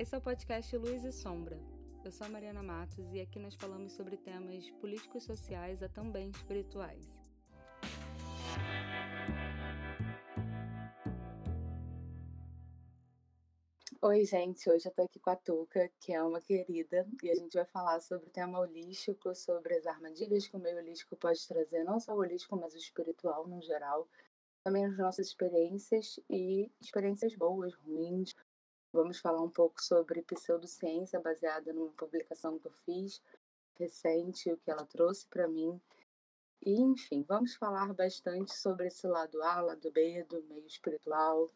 Esse é o podcast Luz e Sombra. Eu sou a Mariana Matos e aqui nós falamos sobre temas políticos sociais e também espirituais. Oi, gente. Hoje eu tô aqui com a Tuca, que é uma querida, e a gente vai falar sobre o tema holístico, sobre as armadilhas que o meio holístico pode trazer, não só o holístico, mas o espiritual no geral. Também as nossas experiências e experiências boas, ruins. Vamos falar um pouco sobre pseudociência, baseada numa publicação que eu fiz recente, o que ela trouxe para mim. E, enfim, vamos falar bastante sobre esse lado A, lado B, do meio espiritual,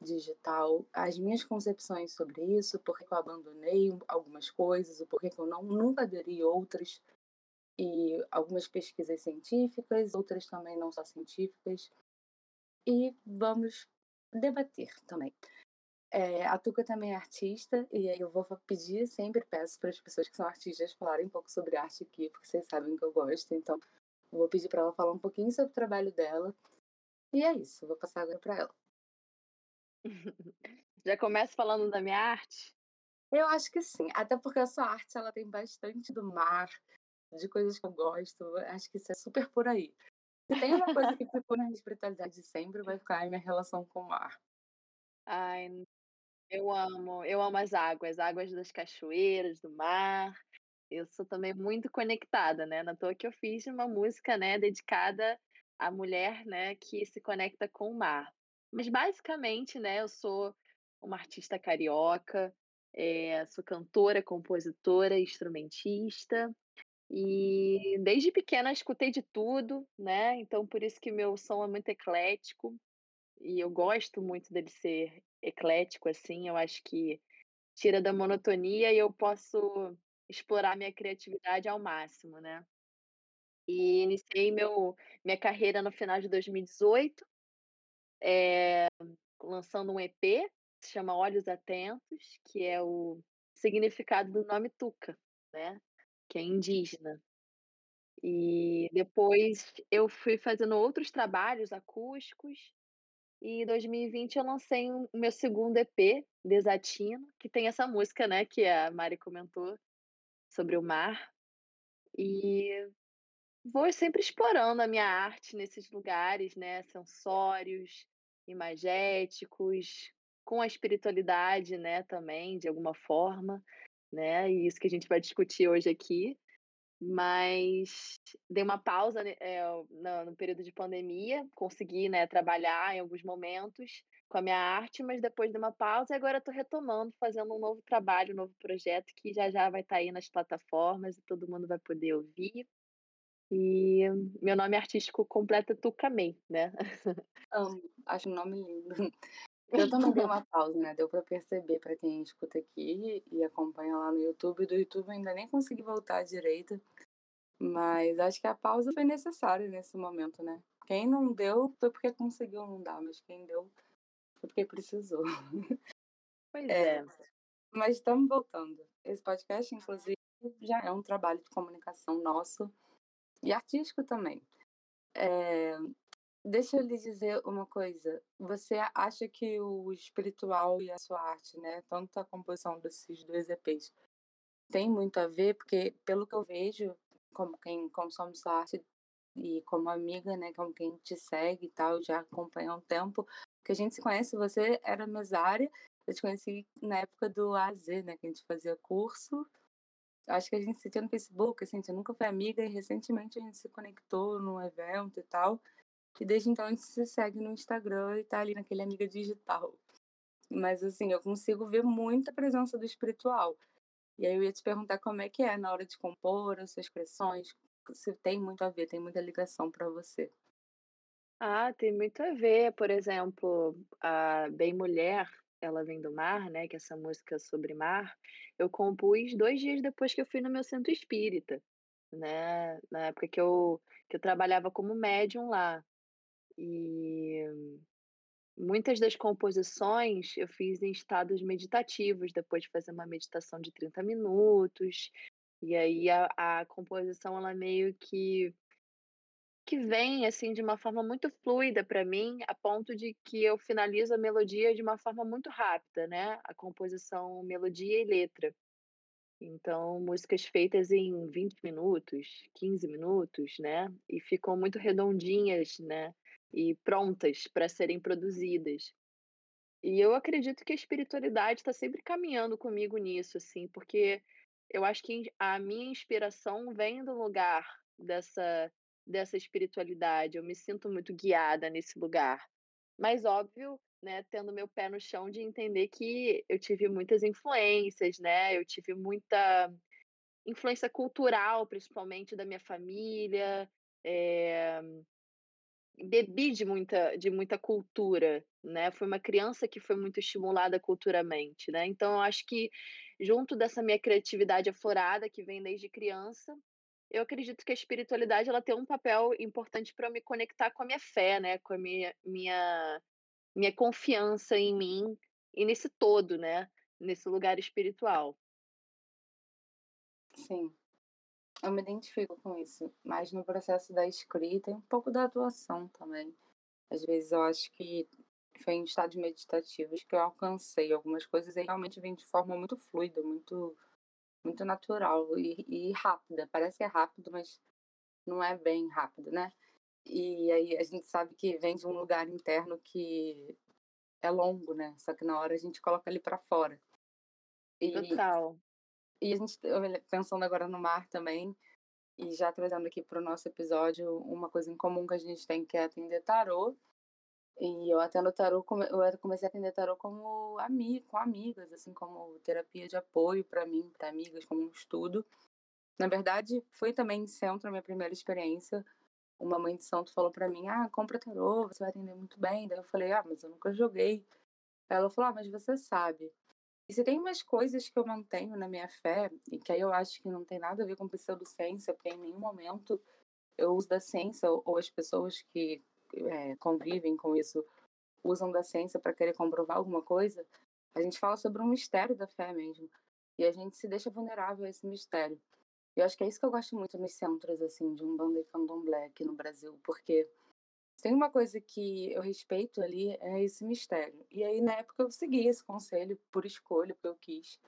digital, as minhas concepções sobre isso, porque eu abandonei algumas coisas, o porquê que eu não, nunca aderi outras, e algumas pesquisas científicas, outras também não só científicas, e vamos debater também. É, a Tuca também é artista, e aí eu vou pedir, sempre peço para as pessoas que são artistas falarem um pouco sobre arte aqui, porque vocês sabem que eu gosto, então eu vou pedir para ela falar um pouquinho sobre o trabalho dela. E é isso, vou passar agora para ela. Já começo falando da minha arte? Eu acho que sim, até porque a sua arte ela tem bastante do mar, de coisas que eu gosto. Acho que isso é super por aí. Se tem uma coisa que ficou na espiritualidade sempre, vai ficar a minha relação com o mar. Ai, eu amo, eu amo as águas, águas das cachoeiras, do mar. Eu sou também muito conectada, né? Na toa que eu fiz uma música, né, dedicada à mulher, né, que se conecta com o mar. Mas basicamente, né, eu sou uma artista carioca, é, sou cantora, compositora, instrumentista. E desde pequena escutei de tudo, né? Então por isso que meu som é muito eclético e eu gosto muito dele ser eclético assim. Eu acho que tira da monotonia e eu posso explorar minha criatividade ao máximo, né? E iniciei meu minha carreira no final de 2018 é, lançando um EP, se chama Olhos Atentos, que é o significado do nome Tuca, né? Que é indígena. E depois eu fui fazendo outros trabalhos acústicos. E em 2020 eu lancei o meu segundo EP, Desatino, que tem essa música, né, que a Mari comentou sobre o mar. E vou sempre explorando a minha arte nesses lugares, né, sensórios, imagéticos, com a espiritualidade, né, também, de alguma forma, né, e isso que a gente vai discutir hoje aqui. Mas dei uma pausa é, no, no, período de pandemia, consegui, né, trabalhar em alguns momentos com a minha arte, mas depois de uma pausa, e agora estou retomando, fazendo um novo trabalho, um novo projeto que já já vai estar tá aí nas plataformas e todo mundo vai poder ouvir. E meu nome artístico completo é Tucamei, né? Amo, acho um nome lindo. Eu também dei uma pausa, né? Deu para perceber para quem escuta aqui e acompanha lá no YouTube. Do YouTube ainda nem consegui voltar direito, mas acho que a pausa foi necessária nesse momento, né? Quem não deu foi porque conseguiu não dar, mas quem deu foi porque precisou. Pois é. é. Mas estamos voltando. Esse podcast, inclusive, já é um trabalho de comunicação nosso e artístico também. É, deixa eu lhe dizer uma coisa. Você acha que o espiritual e a sua arte, né, tanto a composição desses dois EPs, tem muito a ver? Porque, pelo que eu vejo, como quem consome sua arte e como amiga, né, como quem te segue e tal, já acompanha há um tempo, que a gente se conhece, você era mesária, eu te conheci na época do AZ, né, que a gente fazia curso, acho que a gente se tinha no Facebook, assim, a gente nunca foi amiga e recentemente a gente se conectou num evento e tal. E desde então a gente se segue no Instagram e tá ali naquele amiga digital. Mas assim, eu consigo ver muita presença do espiritual. E aí eu ia te perguntar como é que é na hora de compor as suas expressões, se tem muito a ver, tem muita ligação para você. Ah, tem muito a ver, por exemplo, a Bem Mulher, ela Vem do Mar, né, que é essa música sobre mar, eu compus dois dias depois que eu fui no meu centro espírita, né, na época que eu, que eu trabalhava como médium lá. E muitas das composições eu fiz em estados meditativos, depois de fazer uma meditação de 30 minutos, e aí a, a composição, ela meio que que vem, assim, de uma forma muito fluida para mim, a ponto de que eu finalizo a melodia de uma forma muito rápida, né, a composição, melodia e letra. Então, músicas feitas em 20 minutos, 15 minutos, né, e ficam muito redondinhas, né, e prontas para serem produzidas. E eu acredito que a espiritualidade está sempre caminhando comigo nisso, assim, porque eu acho que a minha inspiração vem do lugar dessa dessa espiritualidade, eu me sinto muito guiada nesse lugar. Mas óbvio, né, tendo meu pé no chão de entender que eu tive muitas influências, né, eu tive muita influência cultural, principalmente da minha família, eh, bebi de muita de muita cultura, né, fui uma criança que foi muito estimulada culturalmente, né, então eu acho que junto dessa minha criatividade aflorada que vem desde criança, eu acredito que a espiritualidade ela tem um papel importante para me conectar com a minha fé, né, com a minha minha minha confiança em mim e nesse todo, né, nesse lugar espiritual. Sim. Eu me identifico com isso, mas no processo da escrita e um pouco da atuação também. Às vezes eu acho que foi em estados meditativos que eu alcancei algumas coisas e realmente vem de forma muito fluida, muito muito natural e, e rápida. Parece que é rápido, mas não é bem rápido, né? E aí a gente sabe que vem de um lugar interno que é longo, né? Só que na hora a gente coloca ele para fora. E, Total. E a gente, pensando agora no mar também, e já trazendo aqui para o nosso episódio uma coisa em comum que a gente tem, que é atender tarô. E eu atendo tarô, eu comecei a atender tarô como amigo, com amigas, assim, como terapia de apoio para mim, para amigas, como um estudo. Na verdade, foi também centro a minha primeira experiência. Uma mãe de santo falou para mim: "Ah, compra tarô, você vai atender muito bem". Daí eu falei: "Ah, mas eu nunca joguei". Ela falou: "Ah, mas você sabe". E se tem umas coisas que eu mantenho na minha fé, e que aí eu acho que não tem nada a ver com pseudociência, porque em nenhum momento eu uso da ciência, ou as pessoas que é, convivem com isso usam da ciência para querer comprovar alguma coisa, a gente fala sobre um mistério da fé mesmo. E a gente se deixa vulnerável a esse mistério. E eu acho que é isso que eu gosto muito nos centros, assim, de um banda e candomblé aqui no Brasil, porque tem uma coisa que eu respeito ali, é esse mistério. E aí, na época, eu segui esse conselho por escolha, porque eu quis.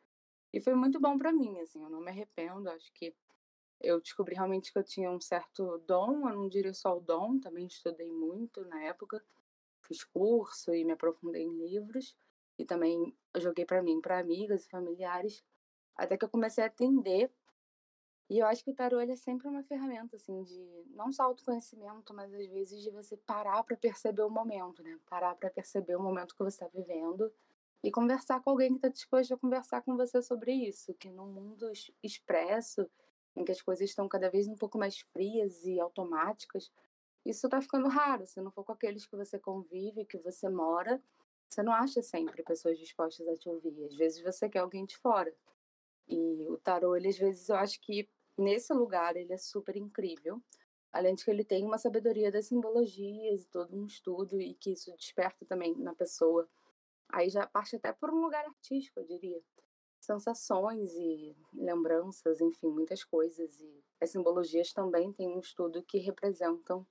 E foi muito bom para mim, assim, eu não me arrependo, acho que eu descobri realmente que eu tinha um certo dom, eu não diria só o dom, também estudei muito na época, fiz curso e me aprofundei em livros, e também joguei para mim, para amigas e familiares, até que eu comecei a atender e eu acho que o tarô é sempre uma ferramenta, assim, de não só autoconhecimento, mas às vezes de você parar para perceber o momento, né? Parar para perceber o momento que você está vivendo e conversar com alguém que está disposto a conversar com você sobre isso. Que no mundo expresso, em que as coisas estão cada vez um pouco mais frias e automáticas, isso está ficando raro. Se não for com aqueles que você convive, que você mora, você não acha sempre pessoas dispostas a te ouvir. Às vezes você quer alguém de fora. E o tarô, ele às vezes eu acho que nesse lugar ele é super incrível. Além de que ele tem uma sabedoria das simbologias e todo um estudo e que isso desperta também na pessoa. Aí já parte até por um lugar artístico, eu diria. Sensações e lembranças, enfim, muitas coisas. E as simbologias também têm um estudo que representam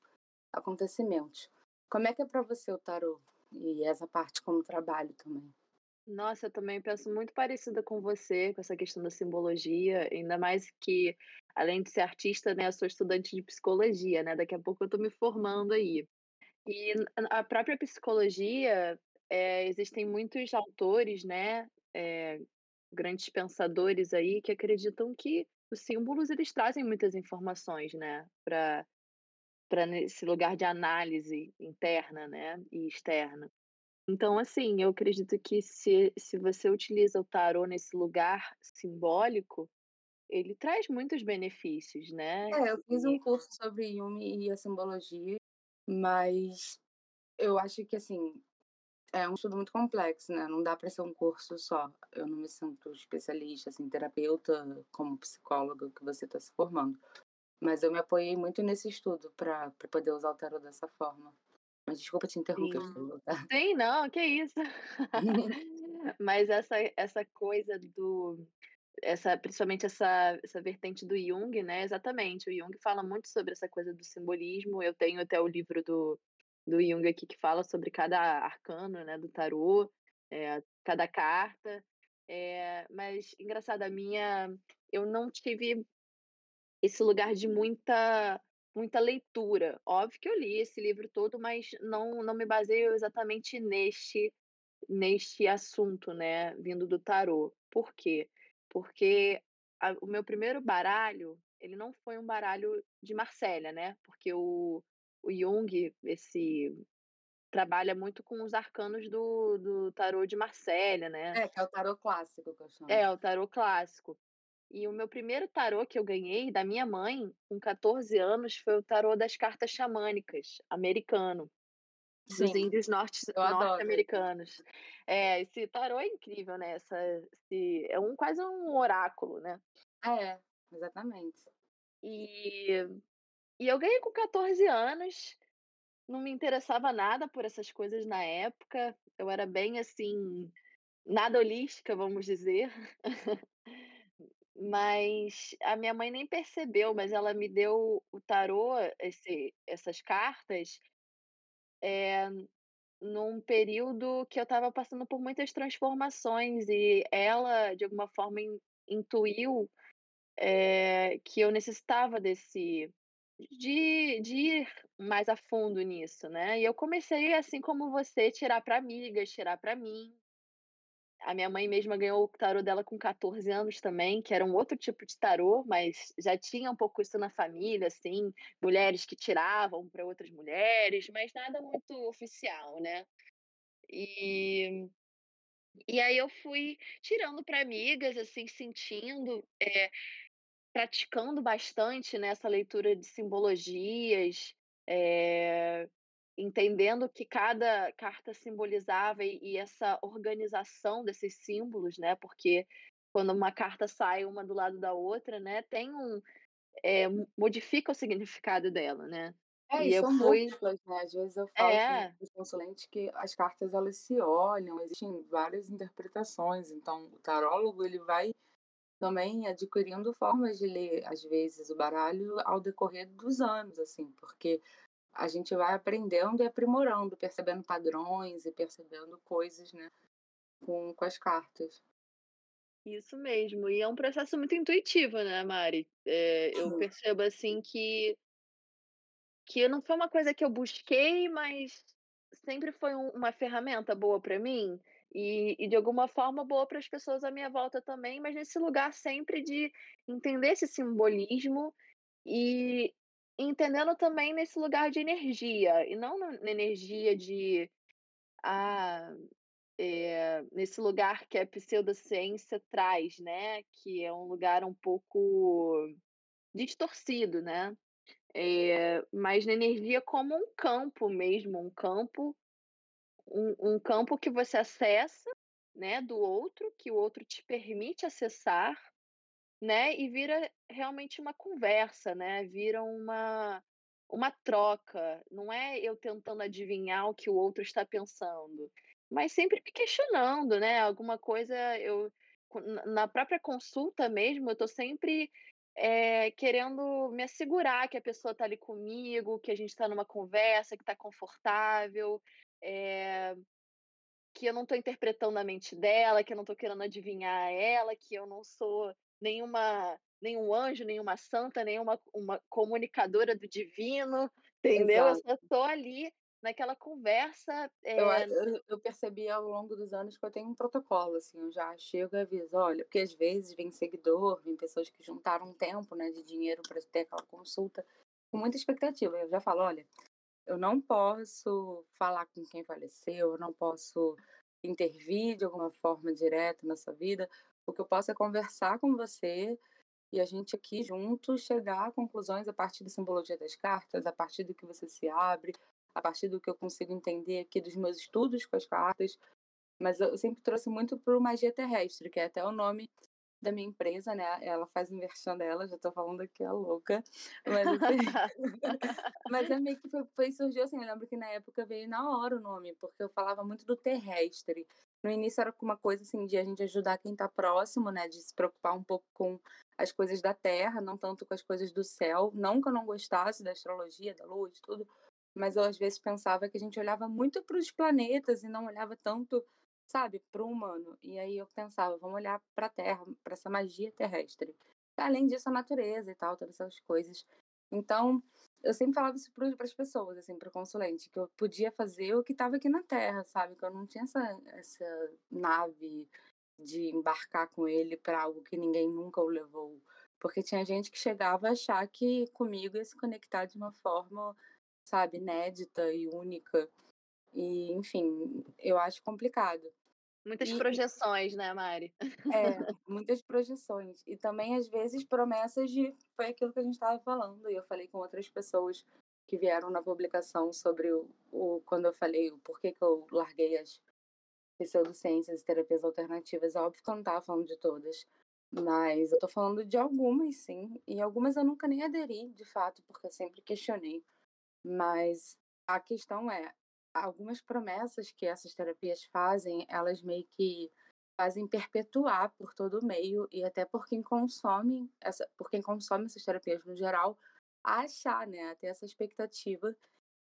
acontecimentos. Como é que é para você o tarô? E essa parte como trabalho também? Nossa, eu também penso muito parecida com você, com essa questão da simbologia, ainda mais que, além de ser artista, né, eu sou estudante de psicologia, né? Daqui a pouco eu estou me formando aí. E a própria psicologia, é, existem muitos autores, né, é, grandes pensadores aí que acreditam que os símbolos eles trazem muitas informações, né, para para nesse lugar de análise interna, né, e externa. Então, assim, eu acredito que se se você utiliza o tarô nesse lugar simbólico, ele traz muitos benefícios, né. É, eu fiz um curso sobre Jung e a simbologia, mas eu acho que, assim, é um estudo muito complexo, né, não dá para ser um curso só. Eu não me sinto especialista, assim, terapeuta, como psicóloga que você está se formando. Mas eu me apoiei muito nesse estudo para poder usar o tarô dessa forma. Mas desculpa te interromper, Sim. Sim, não, que isso. Mas essa essa coisa do essa, principalmente essa, essa vertente do Jung, né? Exatamente. O Jung fala muito sobre essa coisa do simbolismo. Eu tenho até o livro do, do Jung aqui que fala sobre cada arcano, né? Do tarô, é, cada carta. É, mas, engraçado, a minha. Eu não tive esse lugar de muita muita leitura. Óbvio que eu li esse livro todo, mas não, não me baseio exatamente neste neste assunto, né, vindo do tarô. Por quê? Porque a, o meu primeiro baralho, ele não foi um baralho de Marsella, né? Porque o, o Jung, esse trabalha muito com os arcanos do, do tarô de Marsella, né? É, que é o tarô clássico que eu chamo. É, o tarô clássico. E o meu primeiro tarô que eu ganhei da minha mãe, com 14 anos, foi o tarô das cartas xamânicas, americano, Sim, dos índios norte-americanos. É, esse tarô é incrível, né? Essa, esse, é um quase um oráculo, né? É, exatamente. E, e eu ganhei com 14 anos, não me interessava nada por essas coisas na época. Eu era bem assim, nada holística, vamos dizer. Mas a minha mãe nem percebeu, mas ela me deu o tarô, esse, essas cartas, é, num período que eu estava passando por muitas transformações e ela, de alguma forma, in, intuiu é, que eu necessitava desse de, de ir mais a fundo nisso, né? E eu comecei, assim como você, tirar para amigas, tirar para mim, a minha mãe mesma ganhou o tarô dela com 14 anos também, que era um outro tipo de tarô, mas já tinha um pouco isso na família, assim, mulheres que tiravam para outras mulheres, mas nada muito oficial, né? E, e aí eu fui tirando para amigas, assim, sentindo, é, praticando bastante nessa né, leitura de simbologias, é, entendendo que cada carta simbolizava e, e, essa organização desses símbolos, né? Porque quando uma carta sai uma do lado da outra, né? Tem um é, modifica o significado dela, né? É, e, e são fui... múltiplas, né? Às vezes eu falo é. com os consulentes que as cartas elas se olham, existem várias interpretações. Então, o tarólogo ele vai também adquirindo formas de ler, às vezes, o baralho ao decorrer dos anos, assim, porque a gente vai aprendendo e aprimorando, percebendo padrões e percebendo coisas, né, com, com as cartas. Isso mesmo, e é um processo muito intuitivo, né, Mari? É, eu percebo assim que que não foi uma coisa que eu busquei, mas sempre foi um, uma ferramenta boa para mim e, e, de alguma forma boa para as pessoas à minha volta também, mas nesse lugar sempre de entender esse simbolismo e, entendendo também nesse lugar de energia, e não na energia de. Ah, é, nesse lugar que a pseudociência traz, né? Que é um lugar um pouco distorcido, né? É, mas na energia como um campo mesmo, um campo, um, um campo que você acessa, né, do outro, que o outro te permite acessar, né? E vira realmente uma conversa, né? Vira uma uma troca. Não é eu tentando adivinhar o que o outro está pensando, mas sempre me questionando, né? Alguma coisa eu na própria consulta mesmo, eu estou sempre é, querendo me assegurar que a pessoa está ali comigo, que a gente está numa conversa, que está confortável, é, que eu não estou interpretando a mente dela, que eu não estou querendo adivinhar ela, que eu não sou nenhuma nenhum anjo, nenhuma santa, nenhuma uma comunicadora do divino, entendeu? Exato. Eu só estou ali naquela conversa. É... Eu, eu, percebi ao longo dos anos que eu tenho um protocolo, assim, eu já chego e aviso, olha, porque às vezes vem seguidor, vem pessoas que juntaram um tempo, né, de dinheiro para ter aquela consulta, com muita expectativa. Eu já falo, olha, eu não posso falar com quem faleceu, eu não posso intervir de alguma forma direta na sua vida, o que eu posso é conversar com você e a gente aqui juntos chegar a conclusões a partir da simbologia das cartas, a partir do que você se abre, a partir do que eu consigo entender aqui dos meus estudos com as cartas. Mas eu sempre trouxe muito para o magia terrestre, que é até o nome da minha empresa, né? Ela faz inversão dela, já tô falando aqui a louca. Mas, assim, mas é meio que foi, foi, surgiu assim, eu lembro que na época veio na hora o nome, porque eu falava muito do terrestre. No início era uma coisa assim de a gente ajudar quem está próximo, né? De se preocupar um pouco com as coisas da terra, não tanto com as coisas do céu. Não que eu não gostasse da astrologia, da de tudo, mas eu às vezes pensava que a gente olhava muito para os planetas e não olhava tanto sabe, para o humano. E aí eu pensava, vamos olhar para a Terra, para essa magia terrestre. Além disso, a natureza e tal, todas essas coisas. Então, eu sempre falava isso para as pessoas, assim, para o consulente, que eu podia fazer o que estava aqui na Terra, sabe? Que eu não tinha essa, essa nave de embarcar com ele para algo que ninguém nunca o levou. Porque tinha gente que chegava a achar que comigo ia se conectar de uma forma, sabe, inédita e única. E, enfim, eu acho complicado. Muitas e, projeções, né, Mari? É, muitas projeções. E também, às vezes, promessas de. Foi aquilo que a gente estava falando, e eu falei com outras pessoas que vieram na publicação sobre o, o quando eu falei o porquê que eu larguei as pseudociências e terapias alternativas. É óbvio que eu não estava falando de todas, mas eu estou falando de algumas, sim. E algumas eu nunca nem aderi, de fato, porque eu sempre questionei. Mas a questão é, algumas promessas que essas terapias fazem, elas meio que fazem perpetuar por todo o meio e até por quem consome essa, por quem consome essas terapias no geral, a achar, né, a ter essa expectativa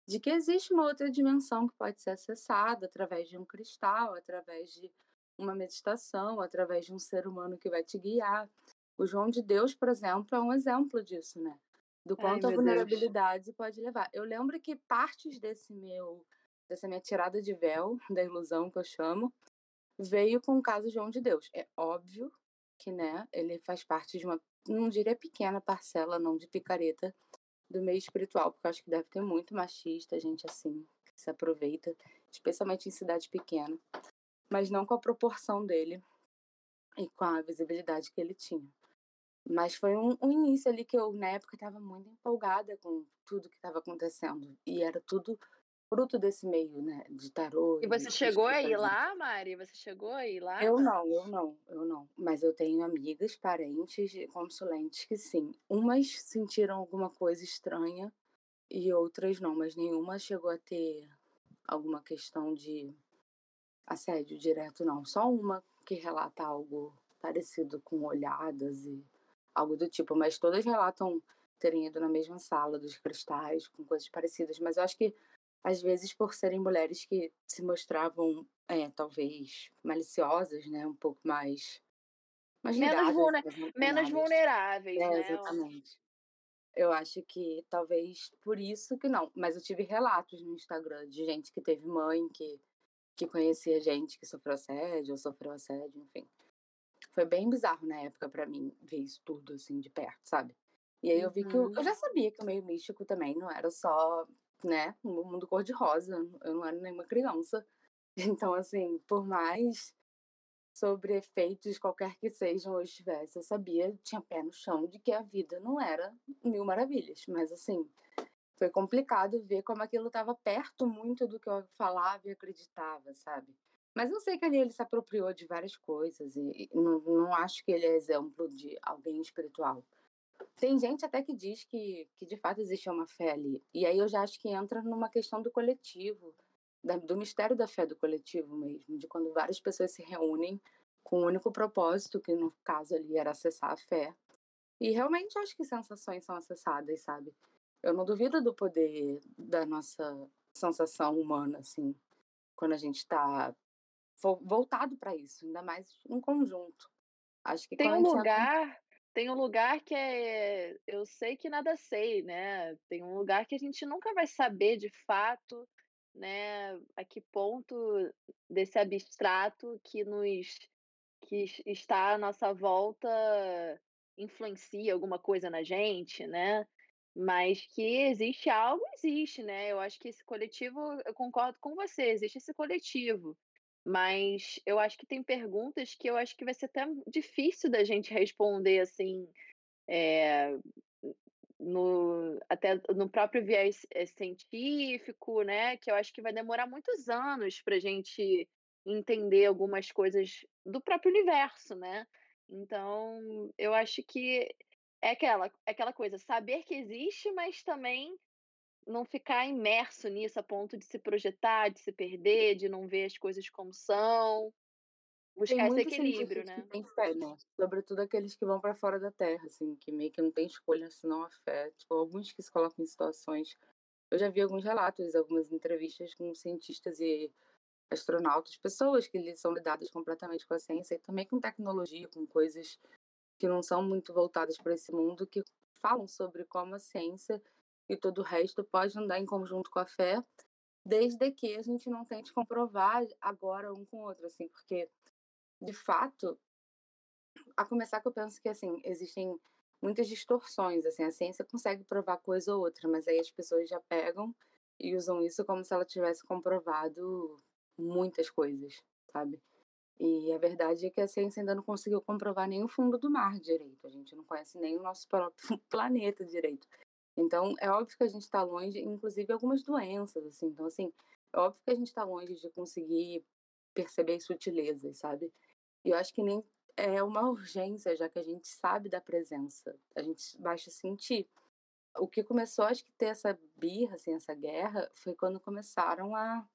de que existe uma outra dimensão que pode ser acessada através de um cristal, através de uma meditação, através de um ser humano que vai te guiar. O João de Deus, por exemplo, é um exemplo disso, né? Do quanto Ai, a vulnerabilidade Deus. pode levar. Eu lembro que partes desse meu dessa minha tirada de véu, da ilusão que eu chamo, veio com o caso João de Deus. É óbvio que, né, ele faz parte de uma, não diria pequena parcela, não de picareta, do meio espiritual, porque eu acho que deve ter muito machista, gente assim, que se aproveita, especialmente em cidade pequena, mas não com a proporção dele e com a visibilidade que ele tinha. Mas foi um, um início ali que eu, na época, estava muito empolgada com tudo que estava acontecendo. E era tudo fruto desse meio, né, de tarô. E você chegou aí lá, Mari? Você chegou aí lá? Eu não, eu não, eu não. Mas eu tenho amigas, parentes, consulentes que sim. Umas sentiram alguma coisa estranha e outras não, mas nenhuma chegou a ter alguma questão de assédio direto, não. Só uma que relata algo parecido com olhadas e algo do tipo, mas todas relatam terem ido na mesma sala dos cristais, com coisas parecidas. Mas eu acho que às vezes por serem mulheres que se mostravam, é, talvez, maliciosas, né? Um pouco mais. mais menos, vulner menos vulneráveis, é, né? Exatamente. Eu acho que talvez por isso que não. Mas eu tive relatos no Instagram de gente que teve mãe, que, que conhecia gente que sofreu assédio ou sofreu assédio, enfim. Foi bem bizarro na época para mim ver isso tudo assim de perto, sabe? E aí eu vi que eu, eu uhum. já sabia que o meio místico também não era só né, no mundo cor-de-rosa. Eu não era nenhuma criança. Então, assim, por mais sobre efeitos qualquer que sejam eu estivesse, eu sabia, tinha pé no chão de que a vida não era mil maravilhas. Mas, assim, foi complicado ver como aquilo estava perto muito do que eu falava e acreditava, sabe? Mas eu sei que ali ele se apropriou de várias coisas e não, não acho que ele é exemplo de alguém espiritual. Tem gente até que diz que, que de fato existe uma fé ali. E aí eu já acho que entra numa questão do coletivo, da, do mistério da fé do coletivo mesmo, de quando várias pessoas se reúnem com o um único propósito, que no caso ali era acessar a fé. E realmente acho que sensações são acessadas, sabe? Eu não duvido do poder da nossa sensação humana, assim, quando a gente está voltado para isso, ainda mais em conjunto. Acho que tem um lugar tem um lugar que é eu sei que nada sei, né, tem um lugar que a gente nunca vai saber de fato, né, a que ponto desse abstrato que nos que está à nossa volta influencia alguma coisa na gente, né, mas que existe algo, existe, né, eu acho que esse coletivo eu concordo com você, existe esse coletivo. Mas eu acho que tem perguntas que eu acho que vai ser até difícil da gente responder assim, é, no, até no próprio viés eh, científico, né? Que eu acho que vai demorar muitos anos para a gente entender algumas coisas do próprio universo, né? Então, eu acho que é aquela é aquela coisa, saber que existe, mas também não ficar imerso nisso a ponto de se projetar, de se perder, de não ver as coisas como são. Tem Buscar esse equilíbrio, né. têm fé, né, sobretudo aqueles que vão pra fora da Terra, assim, que meio que não tem escolha senão a fé, tipo, alguns que se colocam em situações eu já vi alguns relatos, algumas entrevistas com cientistas e astronautas, pessoas que são lidadas completamente com a ciência e também com tecnologia, com coisas que não são muito voltadas pra esse mundo, que falam sobre como a ciência e todo o resto pode andar em conjunto com a fé, desde que a gente não tente comprovar agora um com o outro, assim, porque, de fato a começar que eu penso que, assim, existem muitas distorções, assim, a ciência consegue provar coisa ou outra, mas aí as pessoas já pegam e usam isso como se ela tivesse comprovado muitas coisas, sabe. E a verdade é que a ciência ainda não conseguiu comprovar nem o fundo do mar direito, a gente não conhece nem o nosso próprio planeta direito. Então é óbvio que a gente tá longe, inclusive algumas doenças, assim, então, assim, é óbvio que a gente tá longe de conseguir perceber as sutilezas, sabe. E eu acho que nem é uma urgência, já que a gente sabe da presença, a gente basta sentir. O que começou acho que ter essa birra, assim, essa guerra, foi quando começaram a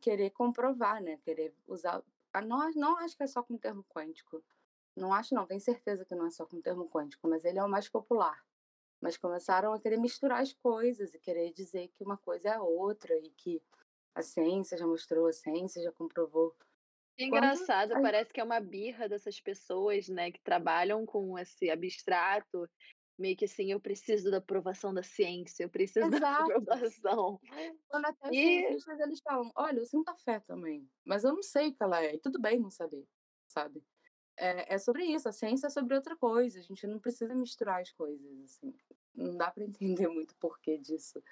querer comprovar, né, querer usar a não não acho que é só com o termo quântico, não acho não, tenho certeza que não é só com o termo quântico, mas ele é o mais popular. Mas começaram a querer misturar as coisas e querer dizer que uma coisa é a outra e que a ciência já mostrou, a ciência já comprovou. Quando Engraçado, a parece que é uma birra dessas pessoas, né, que trabalham com esse abstrato, meio que assim: "Eu preciso da aprovação da ciência, eu preciso da Exato. aprovação". Quando até os E cientistas eles falam: "Olha, eu sinto a fé também, mas eu não sei o que ela é, e tudo bem não saber", sabe. É é sobre isso, a ciência é sobre outra coisa, a gente não precisa misturar as coisas, assim, não dá pra entender muito o porquê disso.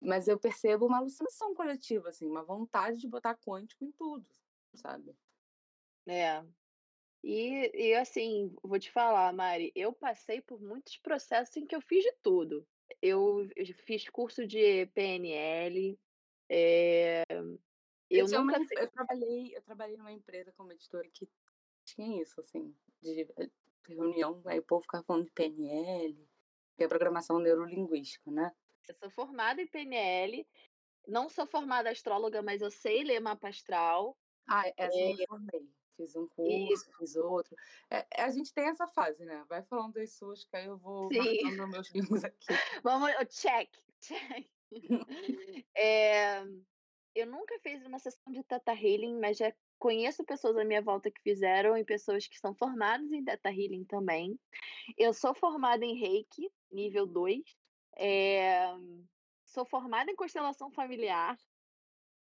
Mas eu percebo uma alucinação coletiva, assim, uma vontade de botar quântico em tudo, sabe. É. E e assim, vou te falar, Mari, eu passei por muitos processos em que eu fiz de tudo. Eu eu fiz curso de PNL, eh, Eu eu uma nunca fi eu trabalhei eu trabalhei numa empresa como editora que tinha isso, assim, de, reunião, aí o povo ficava falando de PNL, que é programação neurolinguística, né. Eu sou formada em PNL, não sou formada astróloga, mas eu sei ler mapa astral. Ah, essa eu me formei, fiz um curso, fiz outro. Eh eh, a gente tem essa fase, né, vai falando das suas que aí eu vou Sim. marcando meus bingos aqui. Vamos check, check. Eh, eu nunca fiz uma sessão de Theta Healing, mas já conheço pessoas à minha volta que fizeram e pessoas que são formadas em Theta Healing também. Eu sou formada em Reiki, nível 2, eh, sou formada em constelação familiar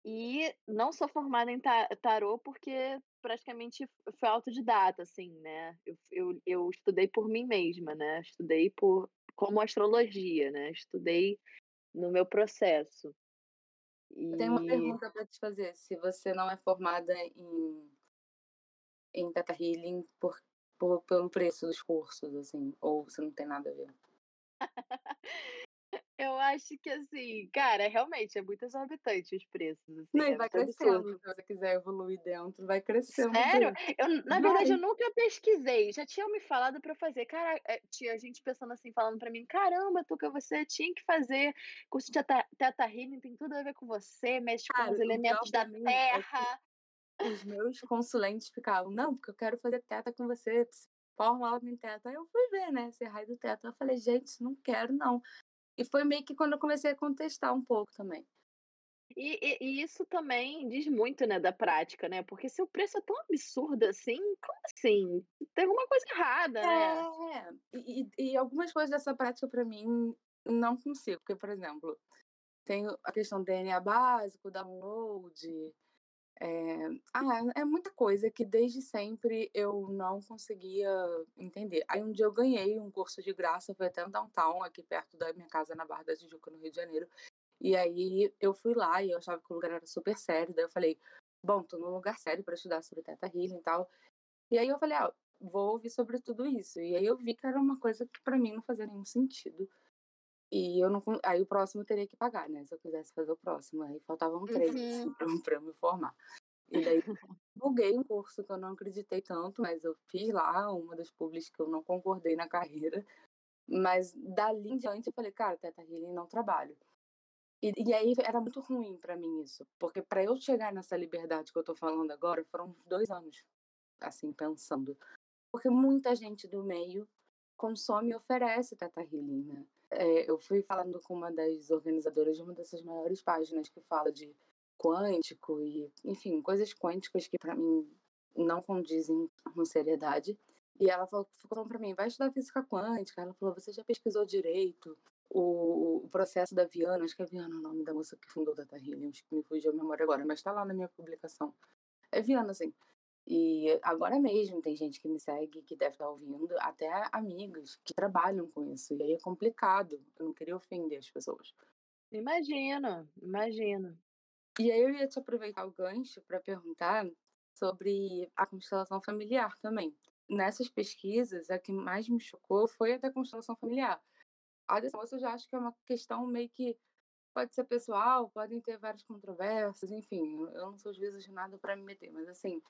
e não sou formada em ta tarô, porque praticamente foi autodidata, assim, né, eu eu eu estudei por mim mesma, né, estudei por como astrologia, né, estudei no meu processo. Eu tenho uma E pergunta pra te fazer, se você não é formada em em Theta Healing por por pelo preço dos cursos, assim, ou se não tem nada a ver? Eu acho que assim, cara, realmente é muito exorbitante os preços, assim, Não, é vai crescendo, se você quiser evoluir dentro, vai crescendo Sério? Eu na verdade eu Vai. nunca pesquisei, já tinham me falado pra eu fazer, cara eh, tinha gente pensando assim, falando pra mim: "Caramba, Tuca, você tinha que fazer curso de Theta Healing, tem tudo a ver com você, mexe com os Cara, elementos da mim é terra". os meus consulentes ficavam: "Não, porque eu quero fazer Theta com você, forma logo em Theta". Aí eu fui ver, né, esse raio do Theta, eu falei: "Gente, não quero não". E foi meio que quando eu comecei a contestar um pouco também. E e e isso também diz muito, né, da prática, né, porque se o preço é tão absurdo assim, como assim? Tem alguma coisa errada, né. É, e e e algumas coisas dessa prática pra mim, não consigo, porque, por exemplo, tem a questão do DNA básico, download, eh, ah, é muita coisa que desde sempre eu não conseguia entender. Aí um dia eu ganhei um curso de graça, foi até no downtown, aqui perto da minha casa, na Barra da Tijuca, no Rio de Janeiro, e aí eu fui lá e eu achava que o lugar era super sério, daí eu falei: "Bom, tô num lugar sério pra estudar sobre Theta Healing e tal". E aí eu falei: "Ah, vou ouvir sobre tudo isso". E aí eu vi que era uma coisa que pra mim não fazia nenhum sentido. E eu não aí o próximo eu teria que pagar, né, se eu quisesse fazer o próximo, aí faltavam 3, assim, Uhum. eu me formar. E daí buguei um curso que eu não acreditei tanto, mas eu fiz lá, uma das públicas que eu não concordei na carreira. Mas dali em diante eu falei, cara, Teta Healing não trabalho. E, e aí era muito ruim para mim isso, porque para eu chegar nessa liberdade que eu tô falando agora, foram dois anos, assim, pensando. Porque muita gente do meio consome e oferece Teta Healing, né? É, eu fui falando com uma das organizadoras de uma dessas maiores páginas que fala de quântico e, enfim, coisas quânticas que para mim não condizem com seriedade. E ela falou, falou para mim, vai estudar física quântica. Ela falou, você já pesquisou direito o, o processo da Viana? Acho que é Viana o nome da moça que fundou o Data Healing, acho que me fugiu a memória agora, mas está lá na minha publicação. É Viana, assim. E agora mesmo tem gente que me segue, que deve estar tá ouvindo, até amigas que trabalham com isso. E aí é complicado. Eu não queria ofender as pessoas. Imagino, imagino. E aí eu ia te aproveitar o gancho para perguntar sobre a constelação familiar também. Nessas pesquisas, a que mais me chocou foi a da constelação familiar. A dessa moça eu já acho que é uma questão meio que pode ser pessoal, podem ter várias controvérsias, enfim, eu não sou juíza de nada para me meter, mas assim,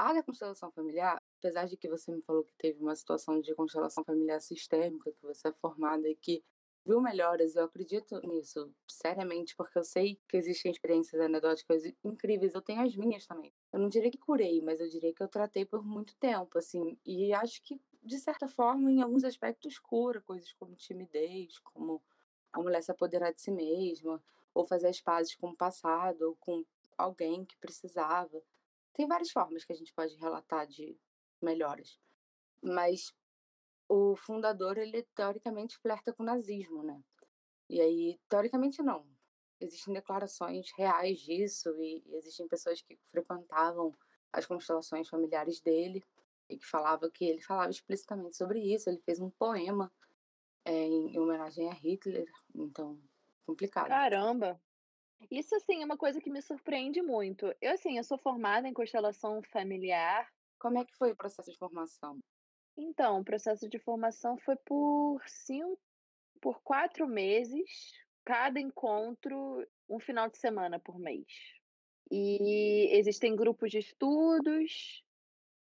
a da constelação familiar, apesar de que você me falou que teve uma situação de constelação familiar sistêmica, que você é formada e que viu melhoras, eu acredito nisso, seriamente, porque eu sei que existem experiências anedóticas incríveis, eu tenho as minhas também. Eu não diria que curei, mas eu diria que eu tratei por muito tempo, assim, e acho que, de certa forma, em alguns aspectos cura, coisas como timidez, como a mulher se apoderar de si mesma, ou fazer as pazes com o passado, ou com alguém que precisava. Tem várias formas que a gente pode relatar de melhoras. Mas o fundador, ele teoricamente flerta com o nazismo, né? E aí, teoricamente não. Existem declarações reais disso e, existem pessoas que frequentavam as constelações familiares dele e que falava que ele falava explicitamente sobre isso. Ele fez um poema é, em homenagem a Hitler, então complicado. Caramba! Isso, assim, é uma coisa que me surpreende muito. Eu, assim, eu sou formada em constelação familiar. Como é que foi o processo de formação? Então, o processo de formação foi por cinco, por quatro meses, cada encontro, um final de semana por mês. E existem grupos de estudos.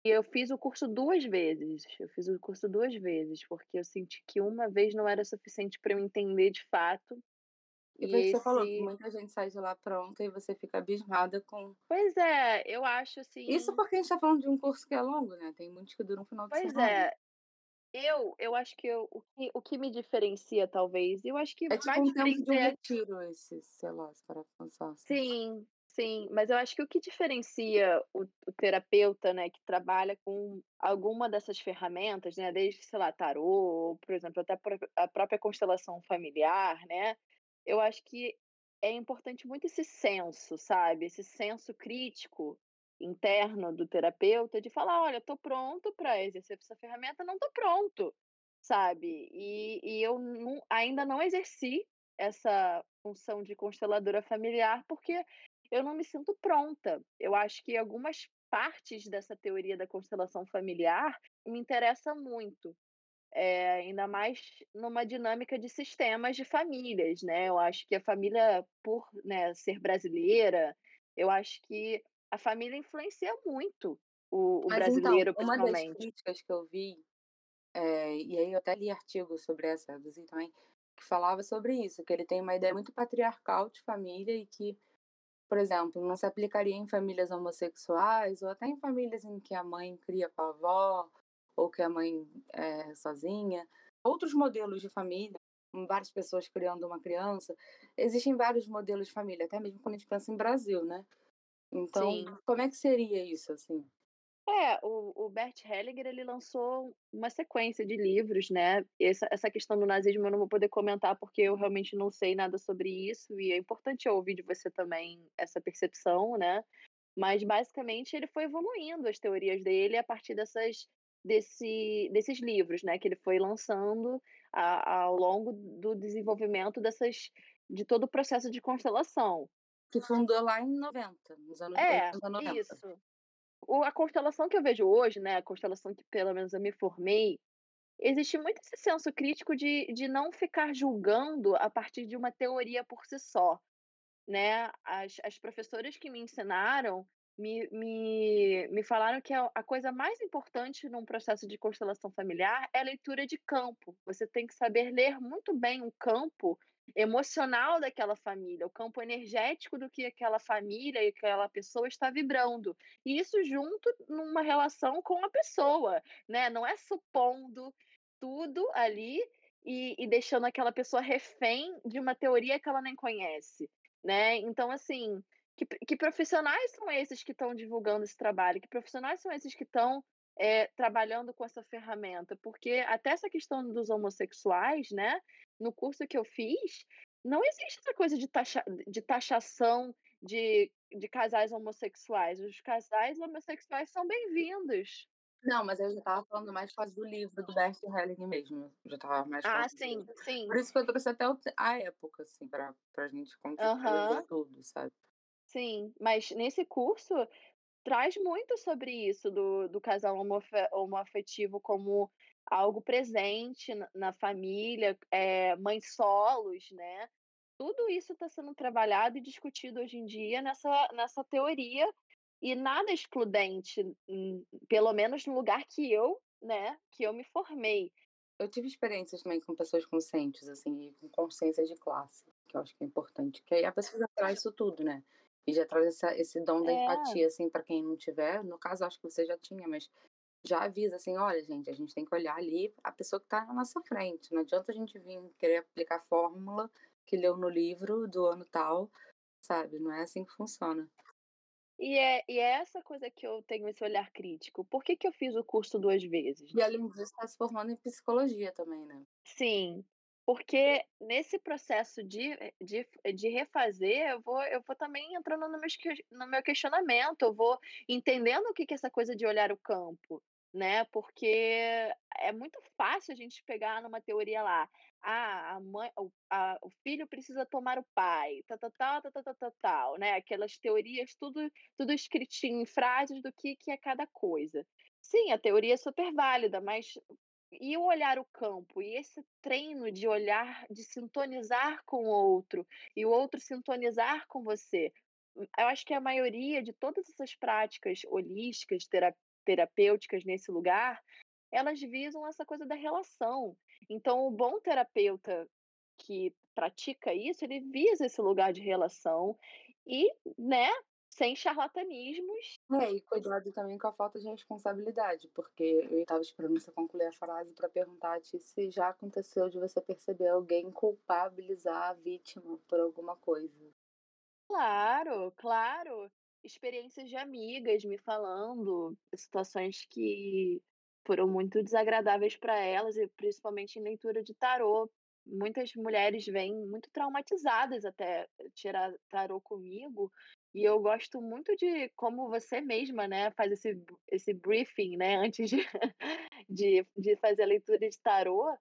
E eu fiz o curso duas vezes. Eu fiz o curso duas vezes, porque eu senti que uma vez não era suficiente para eu entender de fato e foi o que você falou, que muita gente sai de lá pronta e você fica abismada com. Pois é, eu acho assim. Isso porque a gente tá falando de um curso que é longo, né? Tem muitos que duram um final de pois semana. Pois é. Eu, eu acho que eu, o, que, o que me diferencia, talvez, eu acho que é tipo um tempo de um retiro esse, sei lá, para pensar. Assim. Sim, sim, mas eu acho que o que diferencia o, o, terapeuta, né, que trabalha com alguma dessas ferramentas, né, desde, sei lá, tarô, ou, por exemplo, até a própria constelação familiar, né, eu acho que é importante muito esse senso, sabe? Esse senso crítico interno do terapeuta de falar, olha, estou pronto para exercer essa ferramenta, não estou pronto, sabe? E, e eu não, ainda não exerci essa função de consteladora familiar porque eu não me sinto pronta. Eu acho que algumas partes dessa teoria da constelação familiar me interessam muito é, ainda mais numa dinâmica de sistemas de famílias, né? Eu acho que a família, por né, ser brasileira, eu acho que a família influencia muito o, o Mas, então, brasileiro, então, uma das críticas que eu vi, é, e aí eu até li artigos sobre essa, também, que falava sobre isso, que ele tem uma ideia muito patriarcal de família e que, por exemplo, não se aplicaria em famílias homossexuais ou até em famílias em que a mãe cria com a avó ou que a mãe é sozinha. Outros modelos de família, várias pessoas criando uma criança. Existem vários modelos de família, até mesmo quando a gente pensa em Brasil, né? Então, Sim. como é que seria isso, assim? É, o, o Bert Hellinger, ele lançou uma sequência de livros, né? Essa, essa questão do nazismo eu não vou poder comentar porque eu realmente não sei nada sobre isso e é importante eu ouvir de você também essa percepção, né? Mas, basicamente, ele foi evoluindo as teorias dele a partir dessas desse, desses livros, né, que ele foi lançando a, ao longo do desenvolvimento dessas de todo o processo de constelação. Que fundou lá em 90, nos anos é, 80, 90. Isso. O, a constelação que eu vejo hoje, né, a constelação que pelo menos eu me formei, existe muito esse senso crítico de, de não ficar julgando a partir de uma teoria por si só. Né? As, as professoras que me ensinaram me, me, me falaram que a, a coisa mais importante num processo de constelação familiar é a leitura de campo. Você tem que saber ler muito bem o campo emocional daquela família, o campo energético do que aquela família e aquela pessoa está vibrando. E isso junto numa relação com a pessoa, né? Não é supondo tudo ali e, e deixando aquela pessoa refém de uma teoria que ela nem conhece, né? Então, assim, que, que profissionais são esses que estão divulgando esse trabalho? Que profissionais são esses que estão é, trabalhando com essa ferramenta? Porque até essa questão dos homossexuais, né? No curso que eu fiz, não existe essa coisa de, taxa, de taxação de, de casais homossexuais. Os casais homossexuais são bem-vindos. Não, mas eu já estava falando mais por causa do livro do Bert Helling mesmo. Eu já estava mais Ah, sim, sim. Por isso que eu trouxe até a época, assim, pra, pra gente contextualizar uhum. tudo, sabe? Sim, mas nesse curso traz muito sobre isso do, do casal homoafetivo como algo presente na, família, é, mães solos, né? Tudo isso está sendo trabalhado e discutido hoje em dia nessa, nessa teoria e nada excludente, hum, pelo menos no lugar que eu, né, que eu me formei. Eu tive experiências também com pessoas conscientes, assim, com consciência de classe, que eu acho que é importante, que aí a pessoa traz isso tudo, né? E já traz essa, esse dom da é. empatia, assim, para quem não tiver. No caso, acho que você já tinha, mas já avisa assim: olha, gente, a gente tem que olhar ali a pessoa que está na nossa frente. Não adianta a gente vir querer aplicar a fórmula que leu no livro do ano tal, sabe? Não é assim que funciona. E é, e é essa coisa que eu tenho esse olhar crítico. Por que, que eu fiz o curso duas vezes? E além disso, está se formando em psicologia também, né? Sim, porque nesse processo de, de, de refazer, eu vou, eu vou também entrando no meu, no meu questionamento, eu vou entendendo o que, que é essa coisa de olhar o campo, né? Porque é muito fácil a gente pegar numa teoria lá, ah, a mãe, o, a, o filho precisa tomar o pai, tal, tal, tal, tal, tal, tal, tal, né? Aquelas teorias, tudo, tudo escritinho em frases do que, que é cada coisa. Sim, a teoria é super válida, mas e o olhar o campo, e esse treino de olhar, de sintonizar com o outro, e o outro sintonizar com você. Hum, eu acho que a maioria de todas essas práticas holísticas, terapêuticas nesse lugar, elas visam essa coisa da relação. Então, o bom terapeuta que pratica isso, ele visa esse lugar de relação e, né, sem charlatanismos. É, e cuidado também com a falta de responsabilidade, porque eu estava esperando você concluir a frase para perguntar te se já aconteceu de você perceber alguém culpabilizar a vítima por alguma coisa. Claro, claro. Experiências de amigas me falando, situações que foram muito desagradáveis para elas, e principalmente em leitura de tarô. Muitas mulheres vêm muito traumatizadas até tirar tarô comigo, e eu gosto muito de como você mesma, né, faz esse, esse briefing, né, antes de, de, de fazer a leitura de tarô,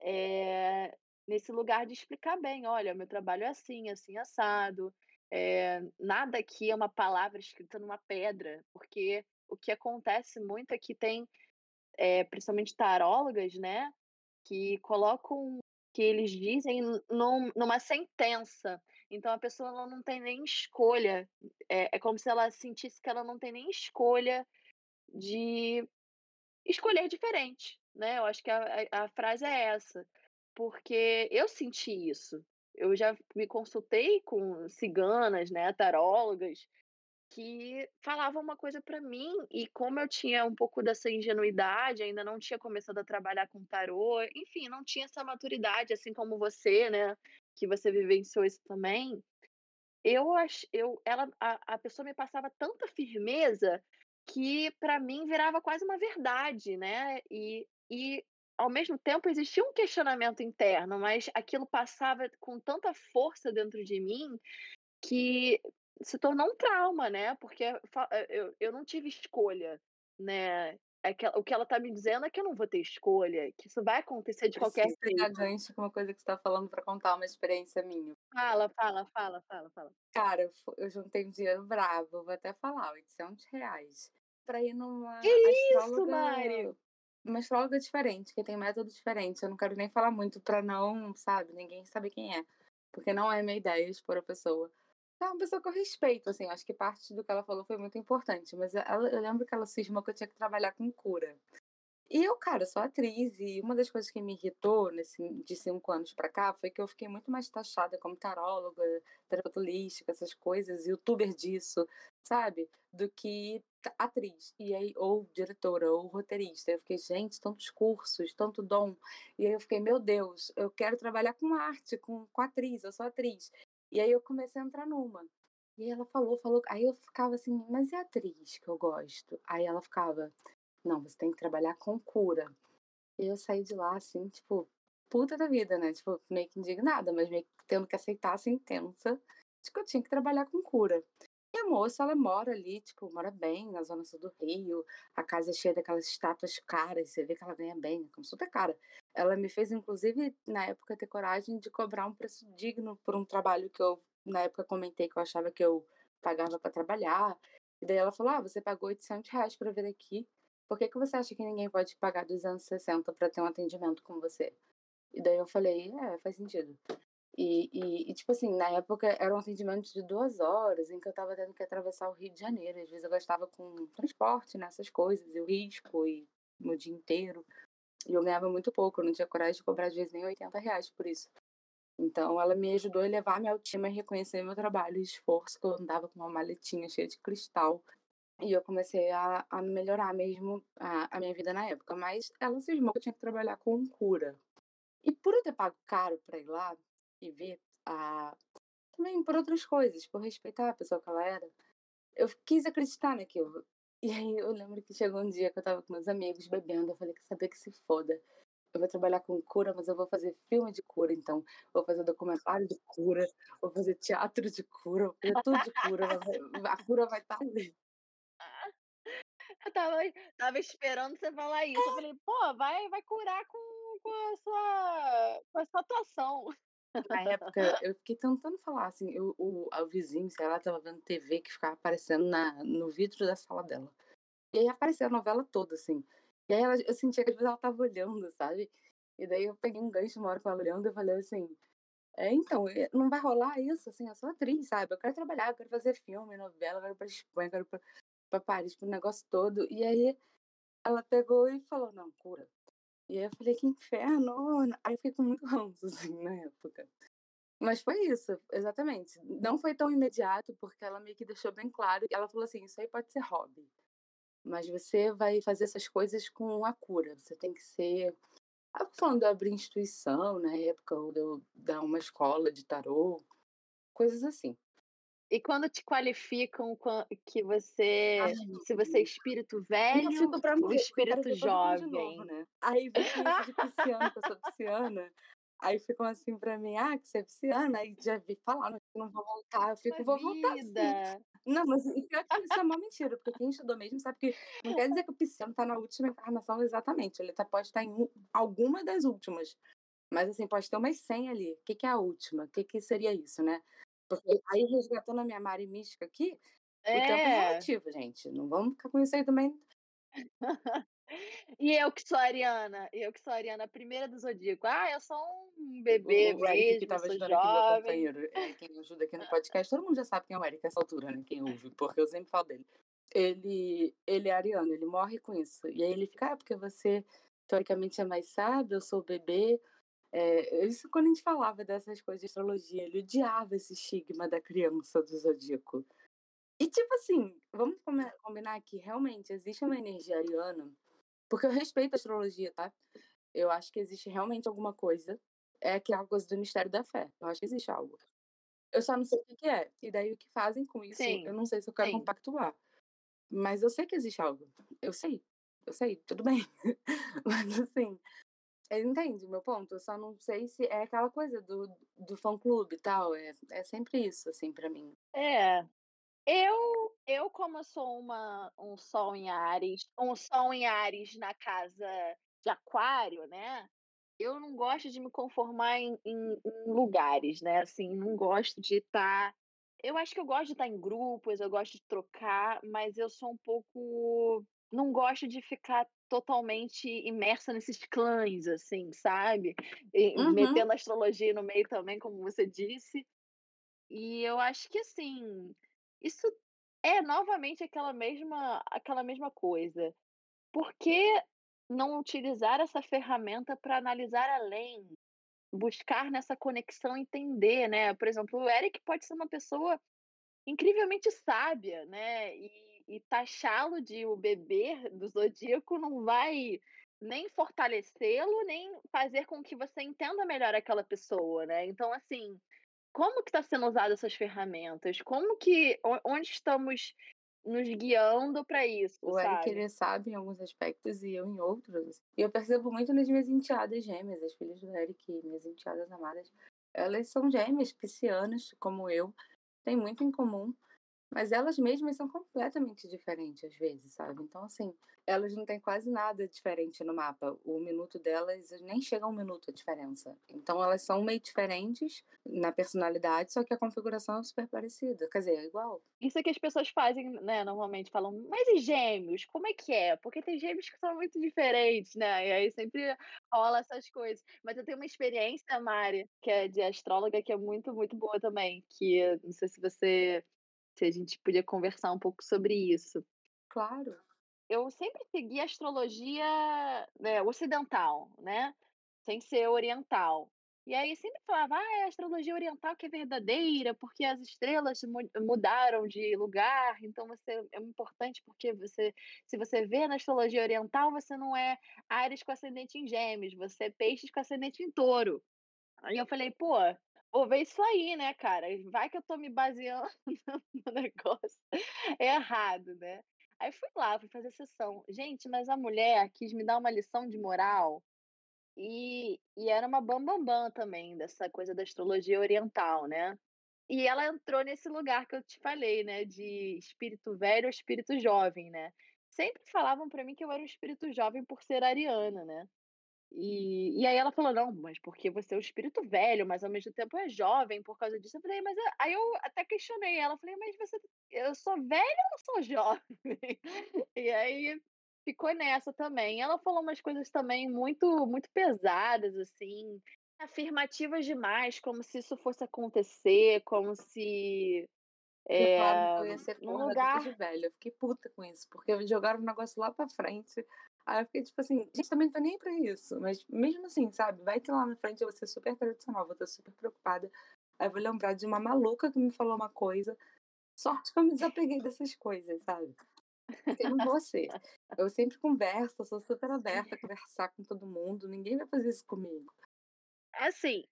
é, nesse lugar de explicar bem, olha, meu trabalho é assim, assim, assado, é, nada aqui é uma palavra escrita numa pedra, porque o que acontece muito é que tem, é, principalmente tarólogas, né, que colocam, que eles dizem num, numa sentença, então a pessoa ela não tem nem escolha. É, é como se ela sentisse que ela não tem nem escolha de escolher diferente, né? Eu acho que a, a, a frase é essa. Porque eu senti isso. Eu já me consultei com ciganas, né, tarólogas, que falavam uma coisa para mim e como eu tinha um pouco dessa ingenuidade, ainda não tinha começado a trabalhar com tarô, enfim, não tinha essa maturidade assim como você, né, que você vivenciou isso também, eu acho, eu, ela, a, a pessoa me passava tanta firmeza que para mim virava quase uma verdade, né? E, e ao mesmo tempo existia um questionamento interno, mas aquilo passava com tanta força dentro de mim que se tornou um trauma, né? Porque eu, eu não tive escolha, né? É que, o que ela tá me dizendo é que eu não vou ter escolha, que isso vai acontecer de qualquer jeito. pegar gancho com uma coisa que você tá falando para contar uma experiência minha. Fala, fala, fala, fala, fala. Cara, eu, eu juntei um dinheiro bravo, vou até falar, 800 reais. Pra ir numa que astróloga... isso, Mário? Uma astróloga diferente, que tem método diferente. Eu não quero nem falar muito pra não, sabe, ninguém saber quem é. Porque não é minha ideia expor a pessoa. É uma pessoa eu respeito, assim, acho que parte do que ela falou foi muito importante, mas ela, eu lembro que ela cismou que eu tinha que trabalhar com cura. E eu, cara, sou atriz, e uma das coisas que me irritou nesse, de cinco anos pra cá foi que eu fiquei muito mais taxada como taróloga, terapeuta essas coisas, youtuber disso, sabe? Do que atriz, e aí, ou diretora, ou roteirista. Eu fiquei, gente, tantos cursos, tanto dom. E aí eu fiquei, meu Deus, eu quero trabalhar com arte, com, com atriz, eu sou atriz. E aí eu comecei a entrar numa. E ela falou, falou. Aí eu ficava assim, mas é atriz que eu gosto? Aí ela ficava, não, você tem que trabalhar com cura. E eu saí de lá, assim, tipo, puta da vida, né? Tipo, meio que indignada, mas meio que tendo que aceitar a sentença de que eu tinha que trabalhar com cura. E a moça, ela mora ali, tipo, mora bem na zona sul do Rio. A casa é cheia daquelas estátuas caras, você vê que ela ganha bem, né? como super cara. Ela me fez, inclusive, na época, ter coragem de cobrar um preço digno por um trabalho que eu, na época, comentei que eu achava que eu pagava para trabalhar. E daí ela falou: Ah, você pagou 800 reais para vir aqui. Por que, que você acha que ninguém pode pagar 260 para ter um atendimento com você? E daí eu falei, é, faz sentido. E, e, e, tipo assim, na época era um atendimento de duas horas, em que eu tava tendo que atravessar o Rio de Janeiro. Às vezes eu gastava com transporte, nessas né, coisas, e o risco, e no dia inteiro. E eu ganhava muito pouco, eu não tinha coragem de cobrar às vezes nem 80 reais por isso. Então ela me ajudou a elevar minha autoestima e reconhecer meu trabalho e esforço, que eu andava com uma maletinha cheia de cristal e eu comecei a, a melhorar mesmo a, a, minha vida na época. Mas ela cismou que eu tinha que trabalhar com cura. E por eu ter pago caro para ir lá e ver, a... também por outras coisas, por respeitar a pessoa que ela era, eu quis acreditar naquilo. E aí eu lembro que chegou um dia que eu tava com meus amigos bebendo, eu falei que saber que se foda. Eu vou trabalhar com cura, mas eu vou fazer filme de cura, então. Vou fazer documentário de cura, vou fazer teatro de cura, vou fazer tudo de cura. A cura vai estar tá ali. Eu tava, tava esperando você falar isso. Eu falei, pô, vai, vai curar com, com, a sua, com a sua atuação. Na época, eu fiquei tentando falar, assim, eu, o, o vizinho, sei lá, tava vendo TV que ficava aparecendo na, no vidro da sala dela. E aí aparecia a novela toda, assim. E aí ela, eu sentia que às vezes ela tava olhando, sabe? E daí eu peguei um gancho uma hora com ela olhando e falei assim, é, então, não vai rolar isso, assim, eu sou atriz, sabe? Eu quero trabalhar, eu quero fazer filme, novela, eu quero pra Espanha, eu quero pra pra Paris, pro negócio todo. E aí ela pegou e falou, não, cura. E aí eu falei, que inferno! Aí eu fiquei com muito ranço, assim, na época. Mas foi isso, exatamente. Não foi tão imediato, porque ela meio que deixou bem claro. Ela falou assim: isso aí pode ser hobby. Mas você vai fazer essas coisas com a cura. Você tem que ser. Ela falando de abrir instituição na época, ou de dar uma escola de tarô, coisas assim. E quando te qualificam que você, Ai, se você é espírito velho ou espírito jovem? Novo, né? Aí vem isso de pisciana, que eu sou pisciana. Aí ficam assim pra mim, ah, que você é pisciana. Aí já vi falar, não, não vou voltar. Eu fico, vou voltar sim. Não, mas isso é uma mentira, porque quem estudou mesmo sabe que não quer dizer que o pisciano tá na última encarnação exatamente. Ele tá, pode estar em um, alguma das últimas. Mas assim, pode ter umas 100 ali. O que, que é a última? O que, que seria isso, né? Porque aí resgatando a minha Mari mística aqui, é. o tempo é relativo, gente. Não vamos ficar com isso aí também. e eu que sou a Ariana, eu que sou a Ariana, a primeira do Zodíaco. Ah, eu sou um bebê o, o mesmo, que tava ajudando jovem. aqui, meu companheiro, é, quem ajuda aqui no podcast, todo mundo já sabe quem é o Eric nessa altura, né? Quem ouve, porque eu sempre falo dele. Ele, ele é ariano, ele morre com isso. E aí ele fica, ah, porque você teoricamente é mais sábio, eu sou bebê, é, isso quando a gente falava dessas coisas de astrologia, ele odiava esse estigma da criança do zodíaco. E tipo assim, vamos combinar que realmente existe uma energia ariana, porque eu respeito a astrologia, tá? Eu acho que existe realmente alguma coisa, é aquela coisa do mistério da fé. Eu acho que existe algo. Eu só não sei o que é. E daí o que fazem com isso, sim, eu não sei se eu quero sim. compactuar. Mas eu sei que existe algo. Eu sei. Eu sei, tudo bem. Mas assim, entende o meu ponto, eu só não sei se é aquela coisa do, do fã-clube e tal, é, é sempre isso, assim, para mim. É, eu, eu como sou uma, um sol em Ares, um sol em Ares na casa de aquário, né, eu não gosto de me conformar em, em, em lugares, né, assim, não gosto de estar... Tá... Eu acho que eu gosto de estar em grupos, eu gosto de trocar, mas eu sou um pouco não gosto de ficar totalmente imersa nesses clãs, assim, sabe? E, uhum. Metendo astrologia no meio também, como você disse. E eu acho que assim, isso é novamente aquela mesma aquela mesma coisa. Por que não utilizar essa ferramenta para analisar além? Buscar nessa conexão entender, né? Por exemplo, o Eric pode ser uma pessoa incrivelmente sábia, né? E, e taxá-lo de o bebê do zodíaco não vai nem fortalecê-lo, nem fazer com que você entenda melhor aquela pessoa, né? Então, assim, como que está sendo usada essas ferramentas? Como que onde estamos nos guiando para isso? O sabe? Eric ele sabe em alguns aspectos e eu em outros. E eu percebo muito nas minhas enteadas gêmeas, as filhas do Eric, minhas enteadas amadas. Elas são gêmeas, piscianas, como eu, têm muito em comum. Mas elas mesmas são completamente diferentes às vezes, sabe? Então, assim, elas não têm quase nada diferente no mapa. O minuto delas nem chega a um minuto a diferença. Então, elas são meio diferentes na personalidade, só que a configuração é super parecida. Quer dizer, é igual. Isso é que as pessoas fazem, né? Normalmente falam, mas e gêmeos? Como é que é? Porque tem gêmeos que são muito diferentes, né? E aí sempre rola essas coisas. Mas eu tenho uma experiência, Mari, que é de astróloga, que é muito, muito boa também. Que não sei se você se a gente podia conversar um pouco sobre isso. Claro. Eu sempre segui a astrologia né, ocidental, né? Sem ser oriental. E aí sempre falava, ah, é a astrologia oriental que é verdadeira, porque as estrelas mudaram de lugar, então você é importante porque você, se você vê na astrologia oriental, você não é Ares com ascendente em Gêmeos, você é Peixes com ascendente em Touro. Aí eu falei, pô, vou ver isso aí, né, cara? Vai que eu tô me baseando no negócio errado, né? Aí fui lá, fui fazer sessão. Gente, mas a mulher quis me dar uma lição de moral e, e era uma bambambam bam, bam também dessa coisa da astrologia oriental, né? E ela entrou nesse lugar que eu te falei, né? De espírito velho ou espírito jovem, né? Sempre falavam para mim que eu era um espírito jovem por ser ariana, né? E, e aí ela falou, não, mas porque você é um espírito velho, mas ao mesmo tempo é jovem por causa disso. Eu falei, mas aí eu até questionei ela, falei, mas você, eu sou velha ou sou jovem? E aí ficou nessa também. Ela falou umas coisas também muito, muito pesadas, assim, afirmativas demais, como se isso fosse acontecer, como se é, que eu ia ser porra lugar... de velho. Eu fiquei puta com isso, porque jogaram o negócio lá pra frente. Aí eu fiquei tipo assim, gente, também não tô nem pra isso. Mas mesmo assim, sabe? Vai que lá na frente eu vou ser super tradicional, vou estar super preocupada. Aí eu vou lembrar de uma maluca que me falou uma coisa. Sorte que eu me desapeguei dessas coisas, sabe? Ser. Eu sempre converso, sou super aberta a conversar com todo mundo. Ninguém vai fazer isso comigo. Assim,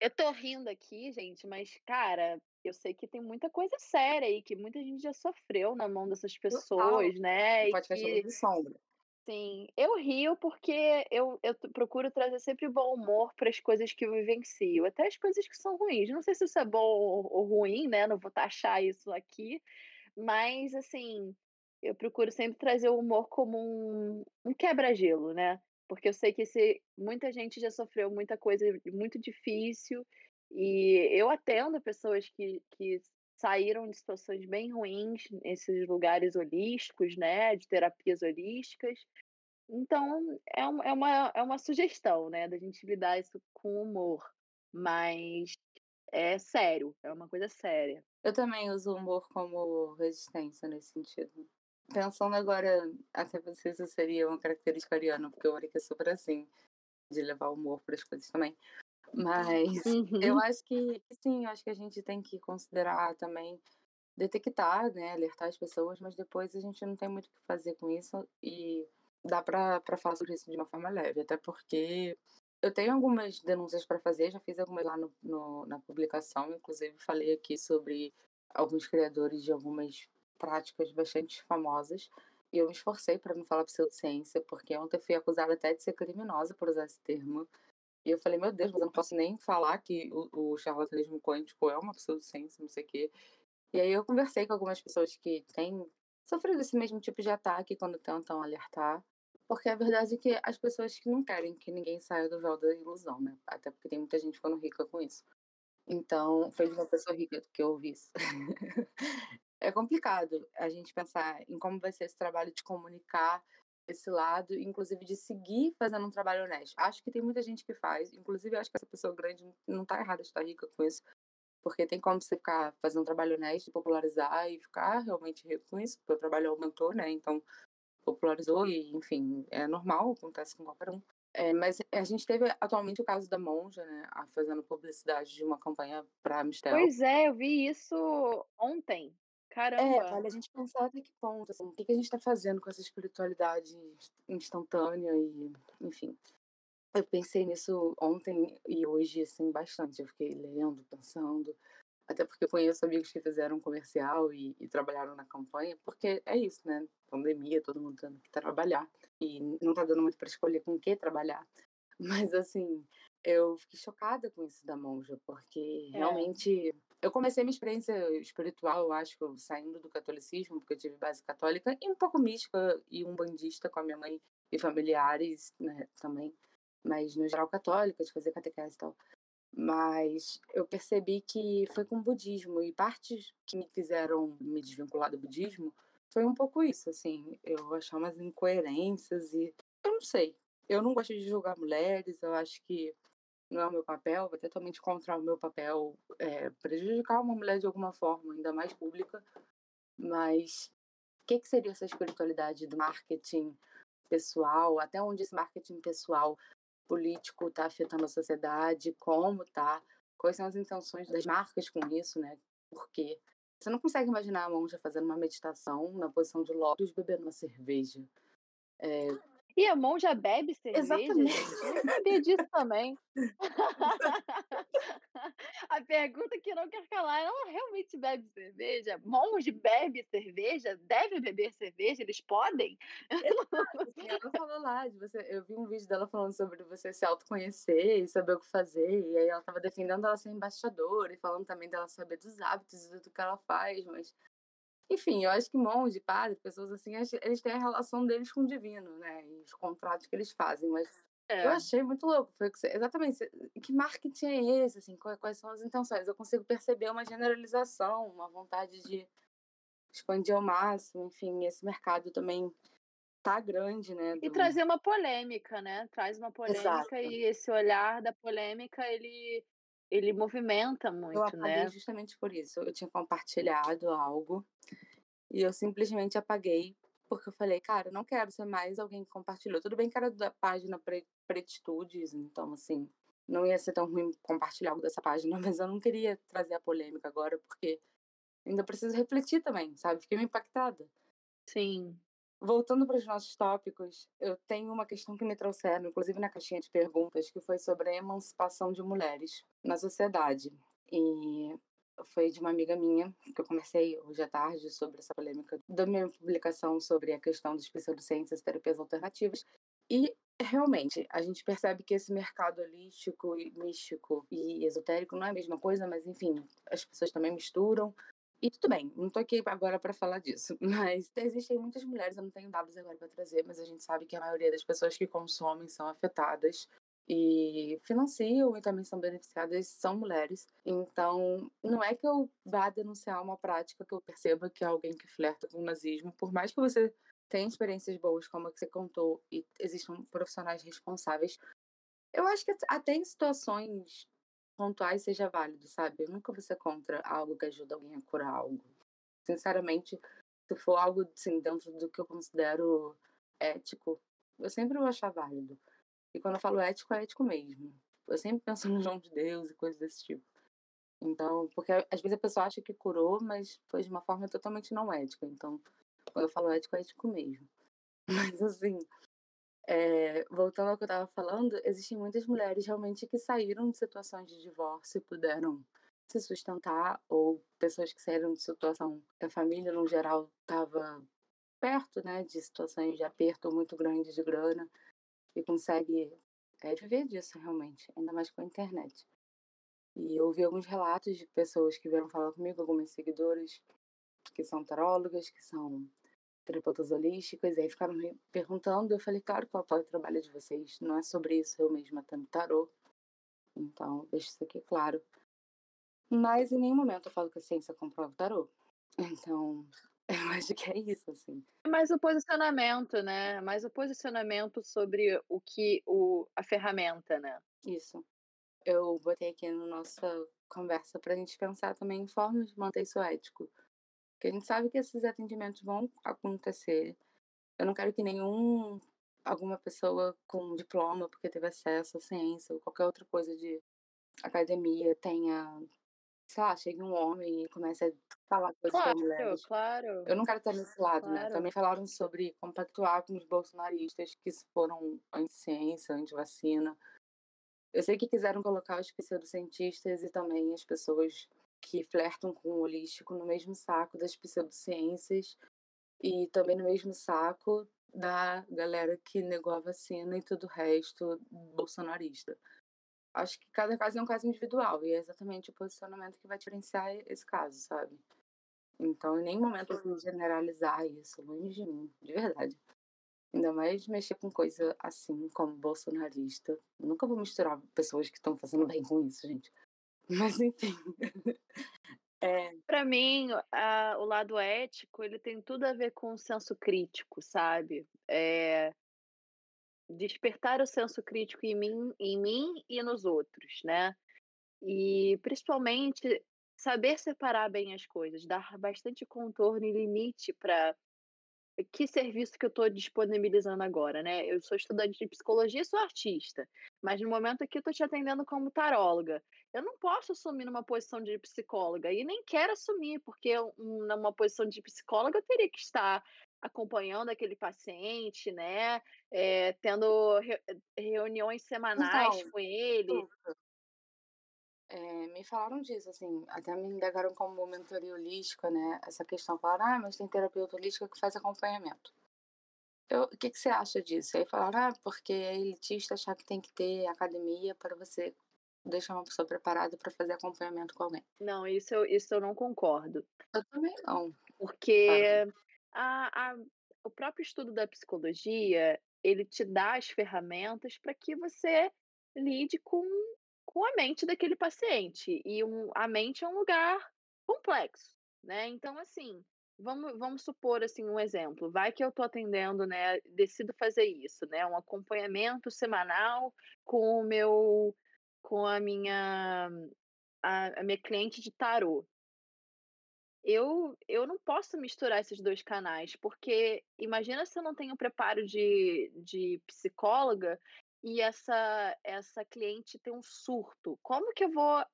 eu tô rindo aqui, gente, mas, cara, eu sei que tem muita coisa séria aí, que muita gente já sofreu na mão dessas pessoas, Total. né? Pode que... de sombra. Sim, eu rio porque eu, eu procuro trazer sempre bom humor para as coisas que eu vivencio, até as coisas que são ruins. Não sei se isso é bom ou ruim, né? Não vou taxar isso aqui, mas assim, eu procuro sempre trazer o humor como um, um quebra-gelo, né? Porque eu sei que se, muita gente já sofreu muita coisa muito difícil e eu atendo pessoas que, que saíram de situações bem ruins nesses lugares holísticos, né, de terapias holísticas. Então, é, um, é, uma, é uma sugestão, né, da gente lidar isso com humor, mas é sério, é uma coisa séria. Eu também uso o humor como resistência nesse sentido. Pensando agora, até você isso seria uma característica ariana, porque o Oric é super assim, de levar humor para as coisas também. Mas uhum. eu acho que, sim, eu acho que a gente tem que considerar também detectar, né, alertar as pessoas, mas depois a gente não tem muito o que fazer com isso e dá para falar sobre isso de uma forma leve, até porque eu tenho algumas denúncias para fazer, já fiz algumas lá no, no, na publicação, inclusive falei aqui sobre alguns criadores de algumas práticas bastante famosas. E eu me esforcei para não falar pseudociência, porque ontem fui acusada até de ser criminosa por usar esse termo. E eu falei, meu Deus, mas eu não posso nem falar que o, o charlatanismo quântico é uma pseudociência, não sei o quê. E aí eu conversei com algumas pessoas que têm sofrido esse mesmo tipo de ataque quando tentam alertar. Porque a verdade é que as pessoas que não querem que ninguém saia do véu da ilusão, né? Até porque tem muita gente ficando rica com isso. Então, foi de uma pessoa rica que eu ouvi isso. é complicado a gente pensar em como vai ser esse trabalho de comunicar esse lado, inclusive de seguir fazendo um trabalho honesto. Acho que tem muita gente que faz, inclusive acho que essa pessoa grande não está errada de estar rica com isso, Porque tem como você ficar fazendo um trabalho honesto, popularizar e ficar realmente rico com isso, porque o trabalho aumentou, né? Então, popularizou e, enfim, é normal, acontece com qualquer um. É, mas a gente teve atualmente o caso da Monja, né, fazendo publicidade de uma campanha para Amistel. Pois é, eu vi isso ontem. É, Caramba. vale a gente pensar até que ponto, assim, o que, que a gente está fazendo com essa espiritualidade instantânea e, enfim. Eu pensei nisso ontem e hoje, assim, bastante. Eu fiquei lendo, pensando, até porque eu conheço amigos que fizeram comercial e, e trabalharam na campanha, porque é isso, né? Pandemia, todo mundo tendo que trabalhar e não tá dando muito para escolher com o que trabalhar. Mas, assim, eu fiquei chocada com isso da monja, porque É. realmente eu comecei minha experiência espiritual, eu acho, saindo do catolicismo, porque eu tive base católica, e um pouco mística e um bandista com a minha mãe e familiares, né, também, mas no geral católica, de fazer catequese e tal. Mas eu percebi que foi com o budismo, e partes que me fizeram me desvincular do budismo foi um pouco isso, assim, eu achar umas incoerências e eu não sei. Eu não gosto de julgar mulheres, eu acho que não é o meu papel, vai totalmente contra o meu papel é, prejudicar uma mulher de alguma forma, ainda mais pública. Mas o que, que seria essa espiritualidade do marketing pessoal? Até onde esse marketing pessoal político está afetando a sociedade? Como tá? Quais são as intenções das marcas com isso, né? Por quê? Você não consegue imaginar a monja fazendo uma meditação na posição de lótus bebendo uma cerveja. É, E a monja bebe cerveja, Exatamente. gente? Eu não sabia disso também. a pergunta que não quer calar, ela realmente bebe cerveja? Monge bebe cerveja? Deve beber cerveja? Eles podem? Assim, ela falou lá, de você, eu vi um vídeo dela falando sobre você se autoconhecer e saber o que fazer, e aí ela estava defendendo ela ser embaixadora e falando também dela saber dos hábitos e do que ela faz, mas enfim, eu acho que monge, padre, pessoas assim, eles- têm a relação deles com o divino, né, e os contratos que eles fazem, mas É. eu achei muito louco, foi o que você, exatamente, que marketing é esse, assim, quais, são as intenções? Eu consigo perceber uma generalização, uma vontade de expandir ao máximo, enfim, esse mercado também tá grande, né, E do- trazer uma polêmica, né? Traz uma polêmica Exato. e esse olhar da polêmica, ele, ele movimenta Eu muito, apaguei né? justamente por isso. Eu tinha compartilhado algo e eu simplesmente apaguei porque eu falei, cara, eu não quero ser mais alguém que compartilhou. Tudo bem que era da página Pre- Pretitudes, então, assim, não ia ser tão ruim compartilhar algo dessa página, mas eu não queria trazer a polêmica agora porque ainda preciso refletir também, sabe? Fiquei meio impactada. Sim. Voltando para os nossos tópicos, eu tenho uma questão que me trouxeram, inclusive na caixinha de perguntas, que foi sobre a emancipação de mulheres na sociedade. E foi de uma amiga minha, que eu conversei hoje à tarde sobre essa polêmica da minha publicação sobre a questão dos pseudociências e terapias alternativas. E realmente, a gente percebe que esse mercado holístico, e místico e esotérico não é a mesma coisa, mas enfim, as pessoas também misturam. E tudo bem, não tô aqui agora para falar disso, mas existem muitas mulheres, eu não tenho dados agora para trazer, mas a gente sabe que a maioria das pessoas que consomem são afetadas e financiam e também são beneficiadas são mulheres. Então, não é que eu vá denunciar uma prática que eu perceba que é alguém que flerta com o nazismo, por mais que você tenha experiências boas, como a que você contou, e existam profissionais responsáveis. Eu acho que até em situações pontuais seja válido, sabe? Eu nunca vou ser contra algo que ajuda alguém a curar algo. Sinceramente, se for algo assim, dentro do que eu considero ético, eu sempre vou achar válido. E quando eu falo ético, é ético mesmo. Eu sempre penso no nome de Deus e coisas desse tipo. Então, porque às vezes a pessoa acha que curou, mas foi de uma forma totalmente não ética. Então, quando eu falo ético, é ético mesmo. Mas assim, é, voltando ao que eu estava falando, existem muitas mulheres realmente que saíram de situações de divórcio e puderam se sustentar, ou pessoas que saíram de situação que a família, no geral, estava perto né, de situações de aperto muito grande de grana e consegue é, viver disso realmente, ainda mais com a internet. E eu ouvi alguns relatos de pessoas que vieram falar comigo, algumas seguidoras que são tarólogas, que são terapeutas holísticas, e aí ficaram me perguntando, eu falei, claro que eu apoio o trabalho de vocês, não é sobre isso, eu mesma tenho tarô, então deixo isso aqui claro. Mas em nenhum momento eu falo que a ciência comprova o tarô, então eu acho que é isso, assim. Mais o posicionamento, né? Mais o posicionamento sobre o que o, a ferramenta, né? Isso. eu botei aqui na nossa conversa para a gente pensar também em formas de manter isso ético. Porque a gente sabe que esses atendimentos vão acontecer. Eu não quero que nenhum alguma pessoa com diploma, porque teve acesso à ciência ou qualquer outra coisa de academia tenha, sei lá, chegue um homem e comece a falar coisas Claro, mulheres. claro. Eu não quero estar nesse lado, né? Claro. Também falaram sobre compactuar com os bolsonaristas que foram anti-ciência, anti-vacina. Eu sei que quiseram colocar os pseudocientistas e também as pessoas que flertam com o holístico no mesmo saco das pseudociências e também no mesmo saco da galera que negou a vacina e todo o resto bolsonarista. Acho que cada caso é um caso individual e é exatamente o posicionamento que vai diferenciar esse caso, sabe? Então, em nenhum momento eu quis generalizar isso, longe de mim, de verdade. Ainda mais mexer com coisa assim, como bolsonarista. Eu nunca vou misturar pessoas que estão fazendo bem com isso, gente. Mas, enfim. é, Pra mim, a- o lado ético, ele tem tudo a ver com o senso crítico, sabe? É, despertar o senso crítico em mim, em mim e nos outros, né? E principalmente saber separar bem as coisas, dar bastante contorno e limite para que serviço que eu estou disponibilizando agora, né? Eu sou estudante de psicologia sou artista, mas no momento aqui eu estou te atendendo como taróloga. Eu não posso assumir numa posição de psicóloga e nem quero assumir, porque eu, um, numa posição de psicóloga eu teria que estar acompanhando aquele paciente, né? É, tendo re- reuniões semanais Então, com ele. É, me falaram disso, assim, até me indagaram como mentoria holística, né? Essa questão, falaram, ah, mas tem terapeuta holística que faz acompanhamento. Eu, o que, que você acha disso? Aí falaram, ah, porque é elitista achar que tem que ter academia para você deixar uma pessoa preparada para fazer acompanhamento com alguém. Não, isso eu, isso eu não concordo. Eu também não. Porque a, a, o próprio estudo da psicologia, ele te dá as ferramentas para que você lide com, com a mente daquele paciente. E um, a mente é um lugar complexo, né? Então, assim, vamos, vamos supor assim um exemplo. Vai que eu estou atendendo, né? Decido fazer isso, né? Um acompanhamento semanal com o meu, com a minha, a, a minha cliente de tarô eu, eu não posso misturar esses dois canais, porque imagina se eu não tenho preparo de, de psicóloga e essa, essa cliente tem um surto. Como que eu vou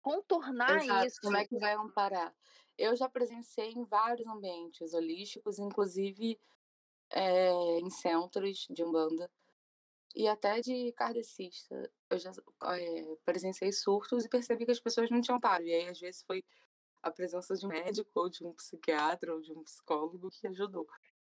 contornar Exato, isso? como é que vai amparar? Eu já presenciei em vários ambientes holísticos, inclusive é, em centros de Umbanda e até de kardecista. Eu já é, presenciei surtos e percebi que as pessoas não tinham amparo. E aí, às vezes, foi a presença de um médico ou de um psiquiatra ou de um psicólogo que ajudou.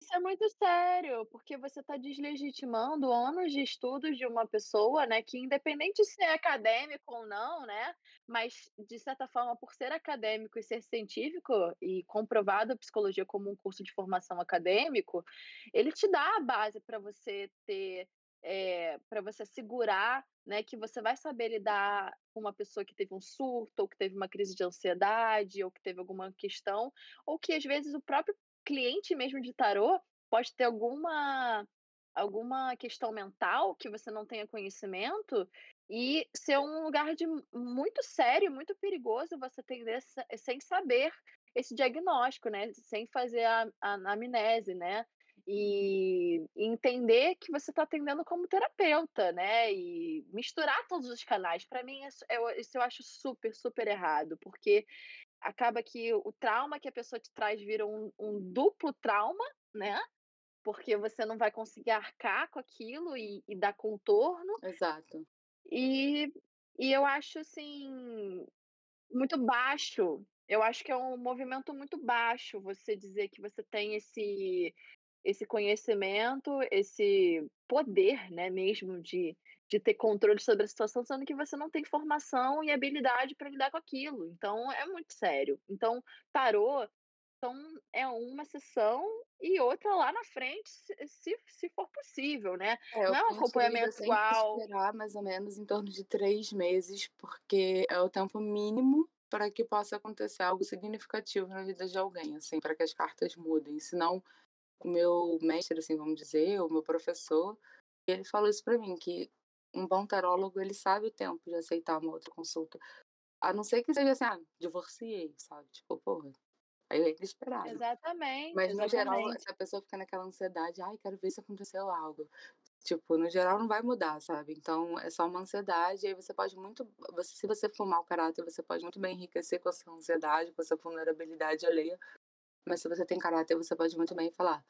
Isso é muito sério, porque você está deslegitimando anos de estudos de uma pessoa, né, que independente se é acadêmico ou não, né, mas de certa forma, por ser acadêmico e ser científico e comprovado a psicologia como um curso de formação acadêmico, ele te dá a base para você ter, é, para você segurar, né, que você vai saber lidar com uma pessoa que teve um surto, ou que teve uma crise de ansiedade, ou que teve alguma questão, ou que às vezes o próprio cliente mesmo de tarô pode ter alguma alguma questão mental que você não tenha conhecimento e ser um lugar de muito sério, muito perigoso você atender sem saber esse diagnóstico, né? Sem fazer a, a anamnese, né? E entender que você está atendendo como terapeuta, né? E misturar todos os canais. Para mim, isso eu, isso eu acho super, super errado, porque acaba que o trauma que a pessoa te traz vira um, um, duplo trauma, né? Porque você não vai conseguir arcar com aquilo e, e dar contorno. Exato. E, e eu acho, assim, muito baixo. Eu acho que é um movimento muito baixo você dizer que você tem esse, esse conhecimento, esse poder, né, mesmo de, de ter controle sobre a situação, sendo que você não tem formação e habilidade para lidar com aquilo. Então, é muito sério. Então, tarô então, é uma sessão e outra lá na frente, se, se for possível, né? É, não é um acompanhamento igual. esperar mais ou menos em torno de três meses, porque é o tempo mínimo para que possa acontecer algo significativo na vida de alguém, assim, para que as cartas mudem. Senão, o meu mestre, assim, vamos dizer, o meu professor, ele falou isso para mim, que um bom tarólogo, ele sabe o tempo de aceitar uma outra consulta. A não ser que seja assim, ah, divorciei, sabe? Tipo, porra, aí é inesperado. Exatamente. Mas no geral, se a pessoa fica naquela ansiedade, ai, quero ver se aconteceu algo. Tipo, no geral não vai mudar, sabe? Então é só uma ansiedade, e aí você pode muito. Você, se você for mau caráter, você pode muito bem enriquecer com essa ansiedade, com essa vulnerabilidade alheia. Mas se você tem caráter, você pode muito bem falar: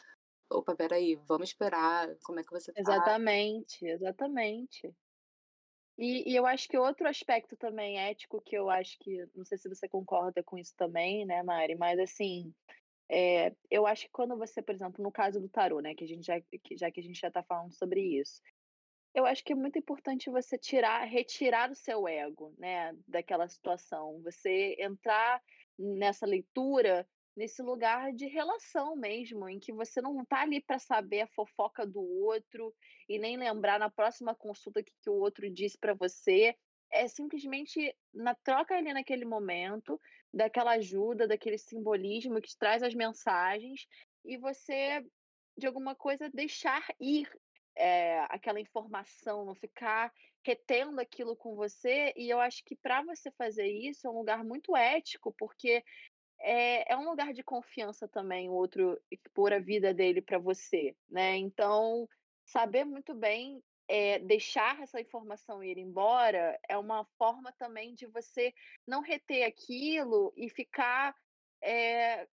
opa, peraí, vamos esperar, como é que você tá? Exatamente, exatamente. E, e eu acho que outro aspecto também ético que eu acho que, não sei se você concorda com isso também, né, Mari, mas assim, é, eu acho que quando você, por exemplo, no caso do tarô, né, que a gente já que, já que a gente já está falando sobre isso, eu acho que é muito importante você tirar, retirar o seu ego, né, daquela situação, você entrar nessa leitura nesse lugar de relação mesmo, em que você não está ali para saber a fofoca do outro e nem lembrar na próxima consulta que, que o outro disse para você. É simplesmente na troca ali naquele momento, daquela ajuda, daquele simbolismo que traz as mensagens, e você, de alguma coisa, deixar ir é, aquela informação, não ficar retendo aquilo com você. E eu acho que para você fazer isso é um lugar muito ético, porque é, é um lugar de confiança também o outro expor a vida dele para você, né? Então, saber muito bem é, deixar essa informação ir embora é uma forma também de você não reter aquilo e ficar é,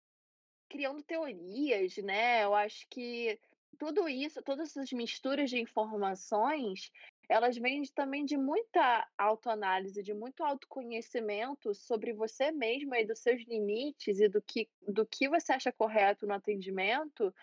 criando teorias, né? Eu acho que tudo isso, todas essas misturas de informações, elas vêm também de muita autoanálise, de muito autoconhecimento sobre você mesma e dos seus limites e do que, do que você acha correto no atendimento,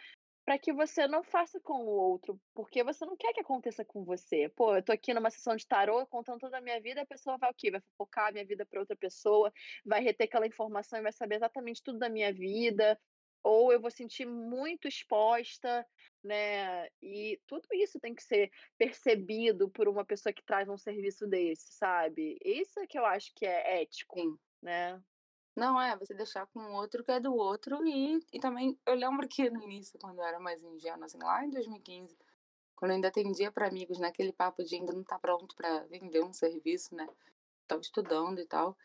para que você não faça com o outro, porque você não quer que aconteça com você. Pô, eu tô aqui numa sessão de tarô contando toda a minha vida, a pessoa vai o quê? Vai focar a minha vida para outra pessoa, vai reter aquela informação e vai saber exatamente tudo da minha vida, ou eu vou sentir muito exposta, né? E tudo isso tem que ser percebido por uma pessoa que traz um serviço desse, sabe? Isso é que eu acho que é ético, Sim. né? Não, é, você deixar com o outro que é do outro e, e também, eu lembro que no início, quando eu era mais ingênua, assim, lá em 2015, quando eu ainda atendia para amigos naquele papo de ainda não tá pronto para vender um serviço, né? Tava estudando e tal.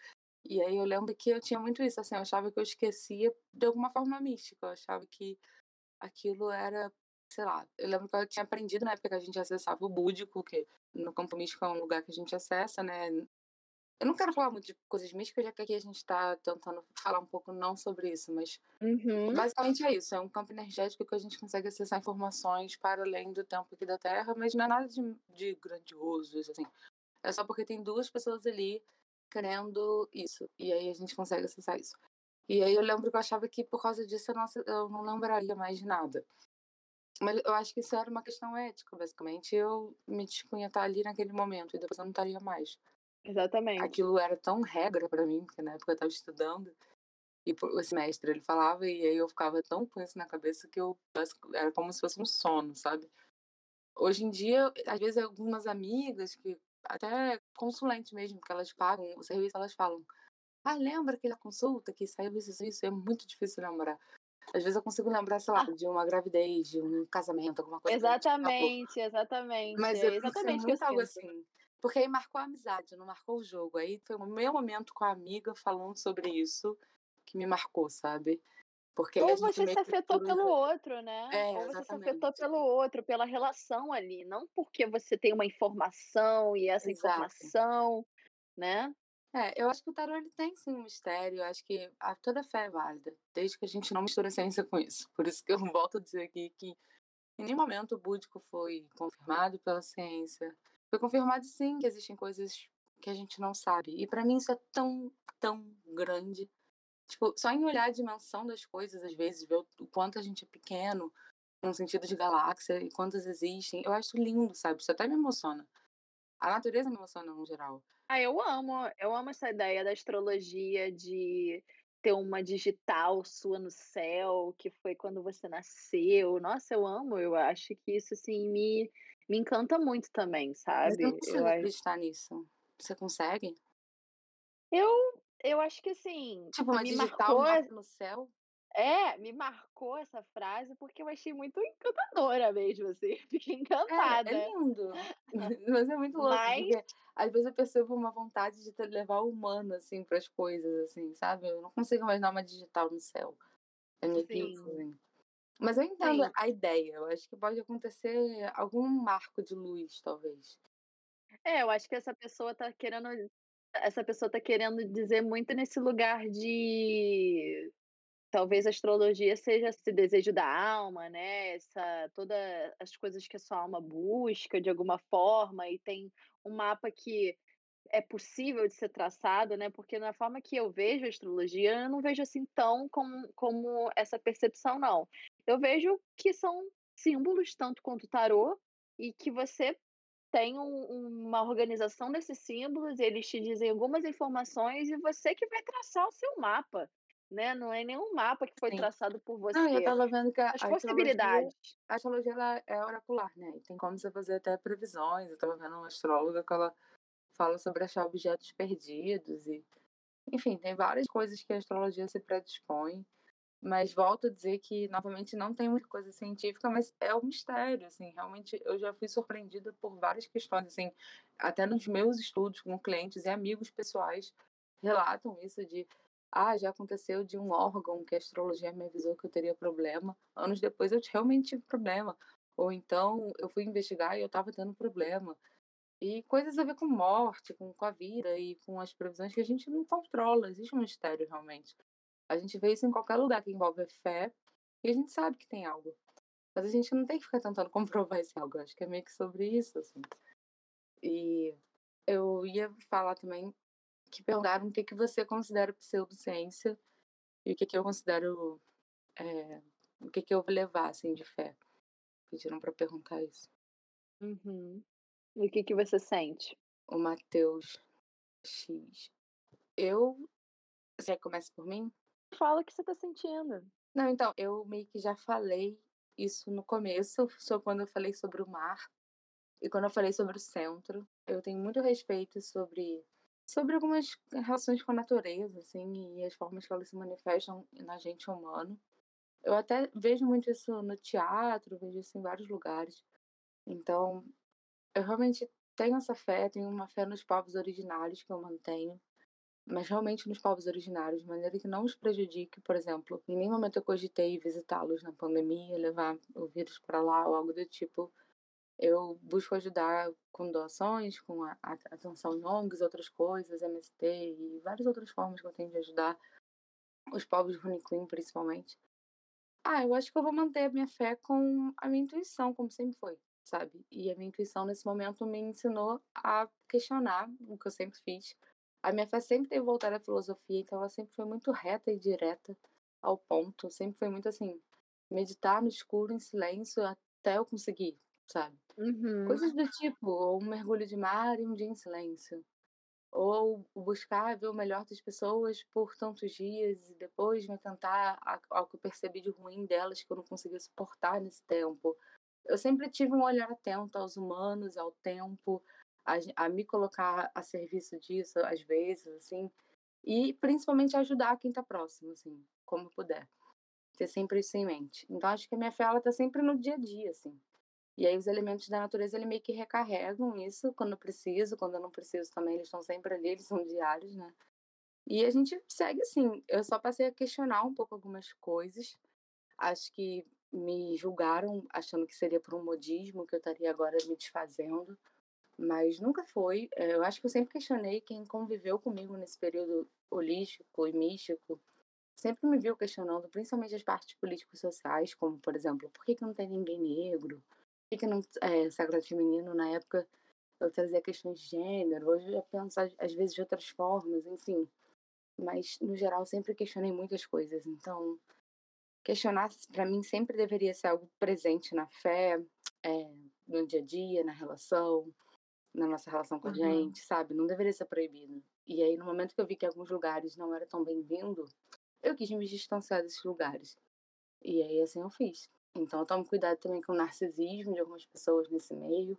E aí eu lembro que eu tinha muito isso, assim, eu achava que eu esquecia de alguma forma mística, eu achava que aquilo era, sei lá, eu lembro que eu tinha aprendido na época que a gente acessava o búdico, que no campo místico é um lugar que a gente acessa, né? Eu não quero falar muito de coisas místicas, já que aqui a gente está tentando falar um pouco não sobre isso, mas Uhum. basicamente é isso, é um campo energético que a gente consegue acessar informações para além do tempo aqui da Terra, mas não é nada de, de grandioso, assim. É só porque tem duas pessoas ali querendo isso. E aí a gente consegue acessar isso. E aí eu lembro que eu achava que por causa disso eu não, eu não lembraria mais de nada. Mas eu acho que isso era uma questão ética, basicamente. Eu me dispunha estar ali naquele momento e depois eu não estaria mais. Exatamente. Aquilo era tão regra para mim, porque na época eu estava estudando e esse mestre ele falava e aí eu ficava tão com isso na cabeça que eu era como se fosse um sono, sabe? Hoje em dia, às vezes algumas amigas que até consulente mesmo, que elas pagam o serviço, elas falam: Ah, lembra aquela consulta que saiu isso, isso? É muito difícil lembrar. Às vezes eu consigo lembrar, sei lá, Ah. de uma gravidez, de um casamento, alguma coisa. a gente falou. Exatamente, exatamente. Mas eu exatamente exatamente muito algo assim. Porque aí marcou a amizade, não marcou o jogo. Aí foi o meu momento com a amiga falando sobre isso que me marcou, sabe? Porque Ou você se afetou cruza. pelo outro, né? É, Ou você se afetou pelo outro, pela relação ali, não porque você tem uma informação e essa Exato. informação, né? É, eu acho que o tarô ele tem sim um mistério, eu acho que a, toda fé é válida, desde que a gente não misture ciência com isso. Por isso que eu volto a dizer aqui que em nenhum momento o búdico foi confirmado pela ciência. Foi confirmado sim que existem coisas que a gente não sabe. E para mim isso é tão, tão grande. Tipo, só em olhar a dimensão das coisas, às vezes, ver o, quanto a gente é pequeno, no sentido de galáxia, e quantas existem, eu acho lindo, sabe? Isso até me emociona. A natureza me emociona no geral. Ah, eu amo, eu amo essa ideia da astrologia de ter uma digital sua no céu, que foi quando você nasceu. Nossa, eu amo, eu acho que isso assim me, me encanta muito também, Mas eu sabe? não Eu, consigo a- acreditar nisso. Você consegue? eu, eu acho que assim, Tipo, uma me digital marcou no céu? É, me marcou essa frase porque eu achei muito encantadora mesmo, assim. Fiquei encantada. É, é lindo. Mas é muito louco, Mas... porque às vezes eu percebo uma vontade de levar o humano, assim, para as coisas, assim, sabe? Eu não consigo imaginar uma digital no céu. É meio que isso, assim. Mas eu entendo Sim. a ideia. Eu acho que pode acontecer algum marco de luz, talvez. É, eu acho que essa pessoa tá querendo. Essa pessoa tá querendo dizer muito nesse lugar de talvez a astrologia seja esse desejo da alma, né? Essa todas as coisas que a sua alma busca de alguma forma e tem um mapa que é possível de ser traçado, né? Porque na forma que eu vejo a astrologia, eu não vejo assim tão como, como essa percepção, não. Eu vejo que são símbolos tanto quanto o tarô e que você tem um, uma organização desses símbolos, eles te dizem algumas informações e você que vai traçar o seu mapa né? Não é nenhum mapa que foi Sim. traçado por você. Não, eu tava vendo que a, As possibilidades. A astrologia ela é oracular, né? E tem como você fazer até previsões. Eu tava vendo uma astróloga que ela fala sobre achar objetos perdidos e enfim, tem várias coisas que a astrologia se predispõe. Mas volto a dizer que, novamente, não tem muita coisa científica, mas é um mistério, assim, realmente eu já fui surpreendida por várias questões, assim, até nos meus estudos com clientes e amigos pessoais relatam isso de ah, já aconteceu de um órgão que a astrologia me avisou que eu teria problema. Anos depois eu realmente tive problema. Ou então eu fui investigar e eu estava tendo problema. E coisas a ver com morte, com, com a vida e com as previsões que a gente não controla. Existe um mistério realmente. A gente vê isso em qualquer lugar que envolve fé e a gente sabe que tem algo. Mas a gente não tem que ficar tentando comprovar esse algo. Acho que é meio que sobre isso, assim. E eu ia falar também que perguntaram o que, que você considera pseudociência e o que, que eu considero. É, o que, que eu vou levar assim, de fé. Pediram para perguntar isso. Uhum. E o que, que você sente? O Matheus X. Eu. Você começa por mim? Fala o que você tá sentindo. Não, então, eu meio que já falei isso no começo, só quando eu falei sobre o mar e quando eu falei sobre o centro. Eu tenho muito respeito sobre sobre algumas relações com a natureza, assim, e as formas que elas se manifestam na gente humano. Eu até vejo muito isso no teatro, vejo isso em vários lugares. Então, eu realmente tenho essa fé, tenho uma fé nos povos originários que eu mantenho, mas realmente nos povos originários, de maneira que não os prejudique, por exemplo. Em nenhum momento eu cogitei visitá-los na pandemia, levar o vírus para lá ou algo do tipo eu busco ajudar com doações, com a, a atenção em ONGs, outras coisas, MST e várias outras formas que eu tenho de ajudar os povos Runiquim, principalmente. Ah, eu acho que eu vou manter a minha fé com a minha intuição, como sempre foi, sabe? E a minha intuição nesse momento me ensinou a questionar o que eu sempre fiz. A minha fé sempre teve voltado à filosofia, então ela sempre foi muito reta e direta ao ponto. Sempre foi muito assim, meditar no escuro, em silêncio, até eu conseguir, sabe? Uhum. Coisas do tipo, ou um mergulho de mar e um dia em silêncio. Ou buscar ver o melhor das pessoas por tantos dias e depois me tentar ao que eu percebi de ruim delas que eu não conseguia suportar nesse tempo. Eu sempre tive um olhar atento aos humanos, ao tempo, a, a me colocar a serviço disso às vezes, assim, e principalmente ajudar quem está próximo, assim, como puder. Ter sempre isso em mente. Então acho que a minha fé ela tá sempre no dia a dia, assim. E aí os elementos da natureza ele meio que recarregam isso quando eu preciso, quando eu não preciso também, eles estão sempre ali, eles são diários, né? E a gente segue assim. Eu só passei a questionar um pouco algumas coisas. Acho que me julgaram achando que seria por um modismo que eu estaria agora me desfazendo, mas nunca foi. Eh, eu acho que eu sempre questionei quem conviveu comigo nesse período holístico e místico. Sempre me viu questionando, principalmente as partes políticos sociais, como, por exemplo, por que, que não tem ninguém negro? que não é, sagrado feminino na época eu trazia questões de gênero, hoje eu penso às vezes de outras formas, enfim. Mas no geral sempre questionei muitas coisas, então questionar para mim sempre deveria ser algo presente na fé, é, no dia a dia, na relação, na nossa relação com a uhum. gente, sabe? Não deveria ser proibido. E aí no momento que eu vi que alguns lugares não era tão bem-vindo, eu quis me distanciar desses lugares. E aí assim eu fiz. Então, eu tomo cuidado também com o narcisismo de algumas pessoas nesse meio.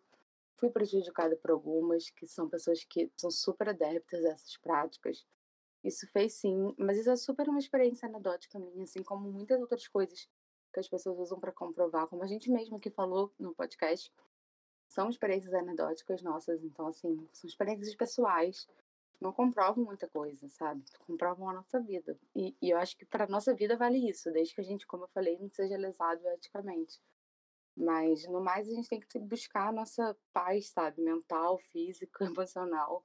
Fui prejudicada por algumas, que são pessoas que são super adeptas a essas práticas. Isso fez sim, mas isso é super uma experiência anedótica minha, assim como muitas outras coisas que as pessoas usam para comprovar, como a gente mesmo que falou no podcast, são experiências anedóticas nossas, então assim, são experiências pessoais, não comprovam muita coisa, sabe? Comprovam a nossa vida. E, e eu acho que para nossa vida vale isso, desde que a gente, como eu falei, não seja lesado eticamente. Mas no mais a gente tem que buscar a nossa paz, sabe? Mental, física, emocional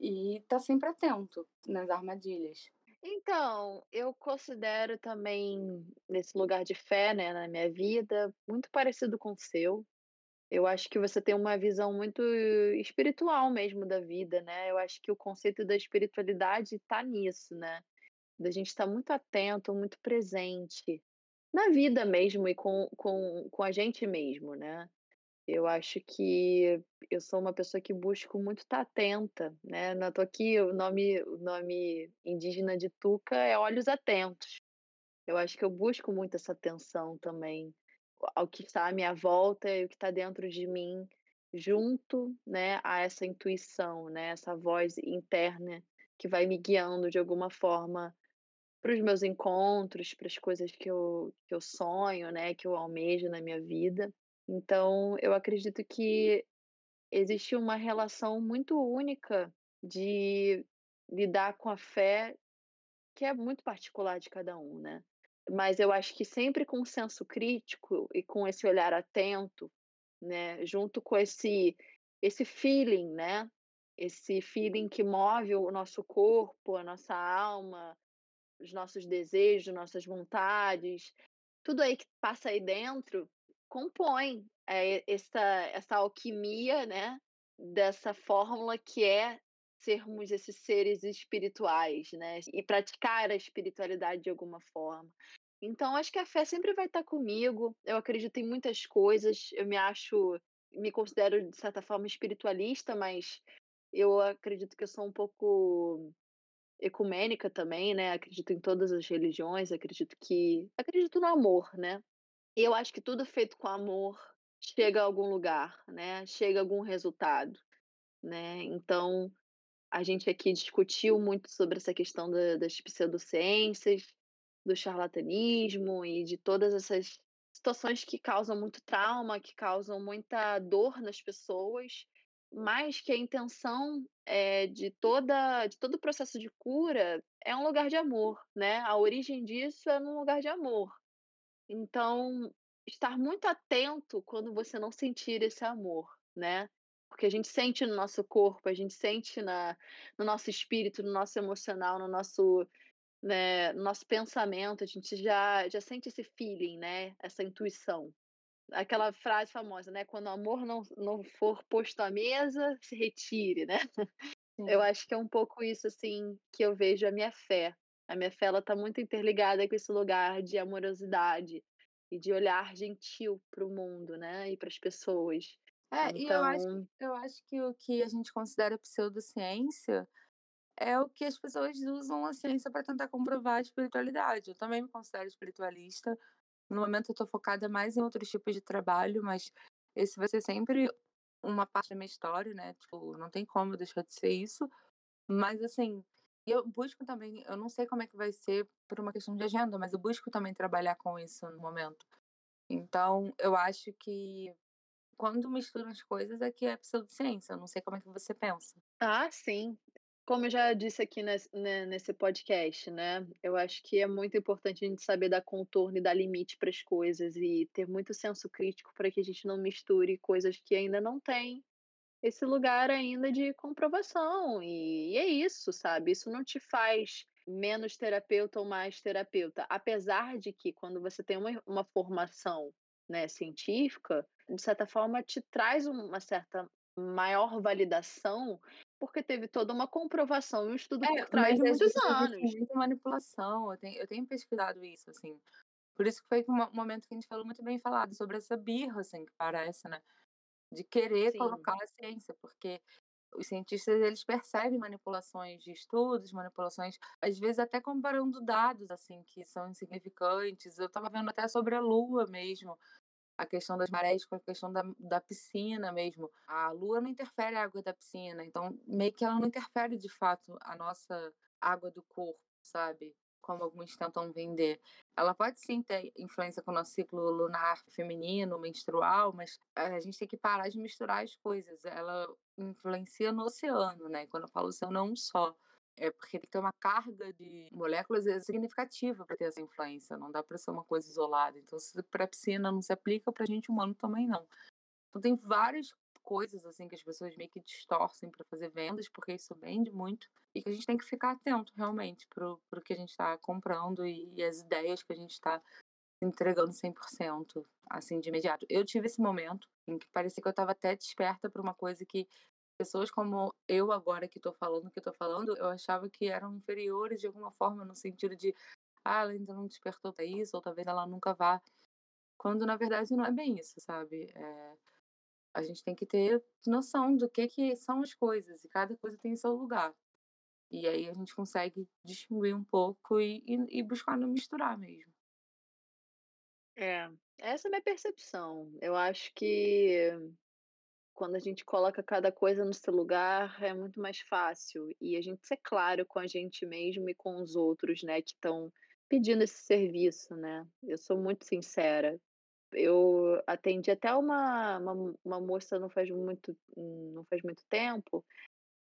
e tá sempre atento nas armadilhas. Então, eu considero também nesse lugar de fé, né, na minha vida, muito parecido com o seu. Eu acho que você tem uma visão muito espiritual mesmo da vida, né? Eu acho que o conceito da espiritualidade está nisso, né? Da gente estar tá muito atento, muito presente na vida mesmo e com, com, com a gente mesmo, né? Eu acho que eu sou uma pessoa que busco muito estar atenta, né? Tô aqui, o nome, o nome indígena de Tuca é Olhos Atentos. Eu acho que eu busco muito essa atenção também ao que está à minha volta e o que está dentro de mim, junto, né, a essa intuição, né, essa voz interna que vai me guiando de alguma forma para os meus encontros, para as coisas que eu, que eu sonho, né, que eu almejo na minha vida. Então, eu acredito que existe uma relação muito única de lidar com a fé, que é muito particular de cada um, né? Mas eu acho que sempre com senso crítico e com esse olhar atento, né, junto com esse esse feeling, né? Esse feeling que move o nosso corpo, a nossa alma, os nossos desejos, nossas vontades, tudo aí que passa aí dentro, compõe é, essa, essa alquimia, né? Dessa fórmula que é sermos esses seres espirituais, né? E praticar a espiritualidade de alguma forma. Então, acho que a fé sempre vai estar comigo. Eu acredito em muitas coisas. Eu me acho, me considero de certa forma espiritualista, mas eu acredito que eu sou um pouco ecumênica também, né? Acredito em todas as religiões, acredito que acredito no amor, né? E eu acho que tudo feito com amor chega a algum lugar, né? Chega a algum resultado, né? Então, a gente aqui discutiu muito sobre essa questão da, das pseudociências, do charlatanismo e de todas essas situações que causam muito trauma, que causam muita dor nas pessoas, mas que a intenção é, de toda de todo o processo de cura é um lugar de amor, né? A origem disso é num lugar de amor. Então, estar muito atento quando você não sentir esse amor, né? Porque a gente sente no nosso corpo, a gente sente na, no nosso espírito, no nosso emocional, no nosso, né, no nosso pensamento, a gente já, já sente esse feeling, né? Essa intuição. Aquela frase famosa, né? Quando o amor não, não for posto à mesa, se retire, né? Sim. Eu acho que é um pouco isso, assim, que eu vejo a minha fé. A minha fé ela está muito interligada com esse lugar de amorosidade e de olhar gentil para o mundo, né, e para as pessoas. É, então... e eu acho, então eu acho que o que a gente considera pseudociência é o que as pessoas usam a ciência para tentar comprovar a espiritualidade. Eu também me considero espiritualista. No momento eu estou focada mais em outros tipos de trabalho, mas esse vai ser sempre uma parte da minha história, né? Tipo, não tem como deixar de ser isso. Mas assim, eu busco também, eu não sei como é que vai ser por uma questão de agenda, mas eu busco também trabalhar com isso no momento. Então, eu acho que quando misturam as coisas é que é pseudociência. Eu não sei como é que você pensa. Ah, sim. Como eu já disse aqui nesse, né, nesse podcast, né? Eu acho que é muito importante a gente saber dar contorno e dar limite para as coisas e ter muito senso crítico para que a gente não misture coisas que ainda não tem esse lugar ainda de comprovação. E, e é isso, sabe? Isso não te faz menos terapeuta ou mais terapeuta. Apesar de que, quando você tem uma, uma formação né, científica, de certa forma te traz uma certa maior validação, porque teve toda uma comprovação e um estudo é, por trás de muitos anos. Muita manipulação, eu tenho, eu tenho pesquisado isso, assim. Por isso que foi um momento que a gente falou muito bem falado sobre essa birra, assim, que parece, né? de querer Sim. colocar a ciência, porque os cientistas eles percebem manipulações de estudos, manipulações, às vezes até comparando dados assim que são insignificantes. Eu estava vendo até sobre a Lua mesmo, a questão das marés com a questão da, da piscina mesmo. A Lua não interfere a água da piscina, então meio que ela não interfere de fato a nossa água do corpo, sabe? Como alguns tentam vender. Ela pode sim ter influência com o nosso ciclo lunar feminino, menstrual, mas a gente tem que parar de misturar as coisas. Ela influencia no oceano, né? Quando eu falo oceano, é um só. É porque tem que ter uma carga de moléculas significativa para ter essa influência. Não dá para ser uma coisa isolada. Então, se para a piscina não se aplica, para a gente humano também não. Então, tem várias coisas assim que as pessoas meio que distorcem para fazer vendas, porque isso vende muito e que a gente tem que ficar atento realmente para o que a gente está comprando e, e, as ideias que a gente está entregando 100% assim de imediato. Eu tive esse momento em que parecia que eu estava até desperta para uma coisa que pessoas como eu agora que estou falando que estou falando, eu achava que eram inferiores de alguma forma no sentido de ah, ela ainda não despertou para isso, ou talvez ela nunca vá. Quando na verdade não é bem isso, sabe? É, a gente tem que ter noção do que, que são as coisas, e cada coisa tem seu lugar. E aí a gente consegue distinguir um pouco e, e, e buscar não misturar mesmo. É, essa é a minha percepção. Eu acho que quando a gente coloca cada coisa no seu lugar é muito mais fácil. E a gente ser claro com a gente mesmo e com os outros, né, que estão pedindo esse serviço, né? Eu sou muito sincera. Eu atendi até uma, uma, uma moça não faz muito não faz muito tempo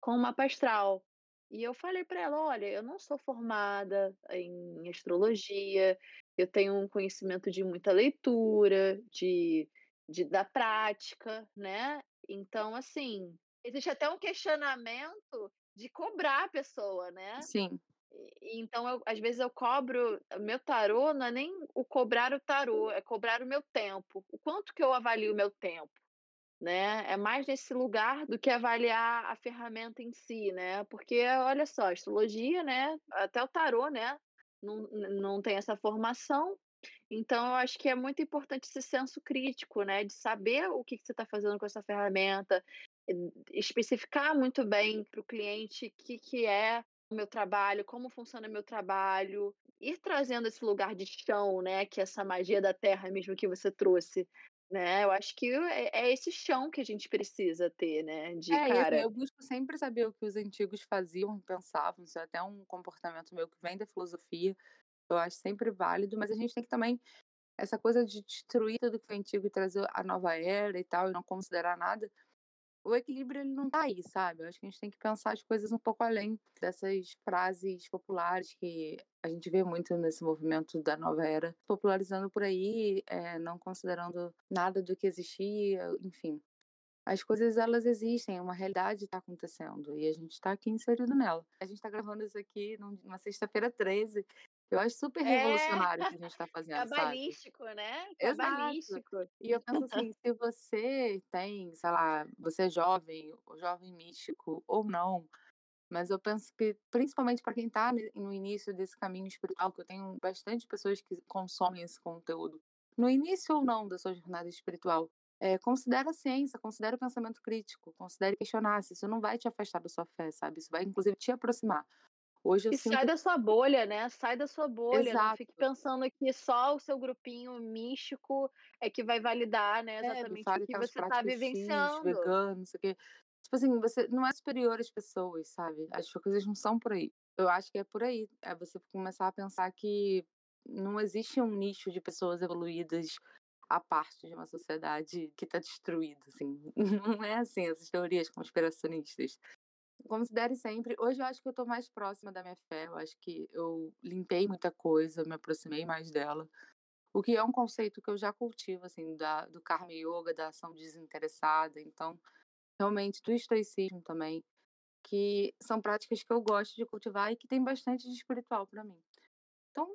com uma pastral. E eu falei para ela: olha, eu não sou formada em astrologia, eu tenho um conhecimento de muita leitura, de, de da prática, né? Então, assim, existe até um questionamento de cobrar a pessoa, né? Sim. Então, eu, às vezes eu cobro, meu tarô não é nem o cobrar o tarô, é cobrar o meu tempo. O quanto que eu avalio o meu tempo, né? É mais nesse lugar do que avaliar a ferramenta em si, né? Porque, olha só, astrologia, né? Até o tarô, né? Não, não tem essa formação. Então, eu acho que é muito importante esse senso crítico, né? De saber o que, que você está fazendo com essa ferramenta, especificar muito bem para o cliente o que, que é o meu trabalho, como funciona meu trabalho, ir trazendo esse lugar de chão, né, que é essa magia da terra mesmo que você trouxe, né? Eu acho que é, é esse chão que a gente precisa ter, né? De é, cara. Eu, eu busco sempre saber o que os antigos faziam, pensavam, isso é até um comportamento meu que vem da filosofia. Eu acho sempre válido, mas a gente tem que também essa coisa de destruir tudo que foi antigo e trazer a nova era e tal, e não considerar nada o equilíbrio ele não tá aí, sabe? Eu acho que a gente tem que pensar as coisas um pouco além dessas frases populares que a gente vê muito nesse movimento da nova era, popularizando por aí, é, não considerando nada do que existia, enfim. As coisas elas existem, uma realidade está acontecendo e a gente está aqui inserido nela. A gente está gravando isso aqui numa sexta-feira 13, eu acho super é. revolucionário o que a gente está fazendo, Cabalístico, sabe? né? Cabalístico. Exato. E eu penso assim, se você tem, sei lá, você é jovem, ou jovem místico, ou não, mas eu penso que, principalmente para quem está no início desse caminho espiritual, que eu tenho bastante pessoas que consomem esse conteúdo, no início ou não da sua jornada espiritual, é, considere a ciência, considere o pensamento crítico, considere questionar se isso não vai te afastar da sua fé, sabe? Isso vai, inclusive, te aproximar. Hoje eu e sinto... sai da sua bolha, né? Sai da sua bolha. Exato. Não fique pensando que só o seu grupinho místico é que vai validar, né? É, exatamente é, o que você está vivenciando. X, vegano, não sei o quê. Tipo assim, você não é superior às pessoas, sabe? As coisas não são por aí. Eu acho que é por aí. É você começar a pensar que não existe um nicho de pessoas evoluídas a parte de uma sociedade que está destruída, assim. Não é assim essas teorias conspiracionistas considere sempre. Hoje eu acho que eu tô mais próxima da minha fé. Eu acho que eu limpei muita coisa, me aproximei mais dela. O que é um conceito que eu já cultivo, assim, da, do Karma Yoga, da ação desinteressada. Então, realmente, do estoicismo também, que são práticas que eu gosto de cultivar e que tem bastante de espiritual para mim. Então,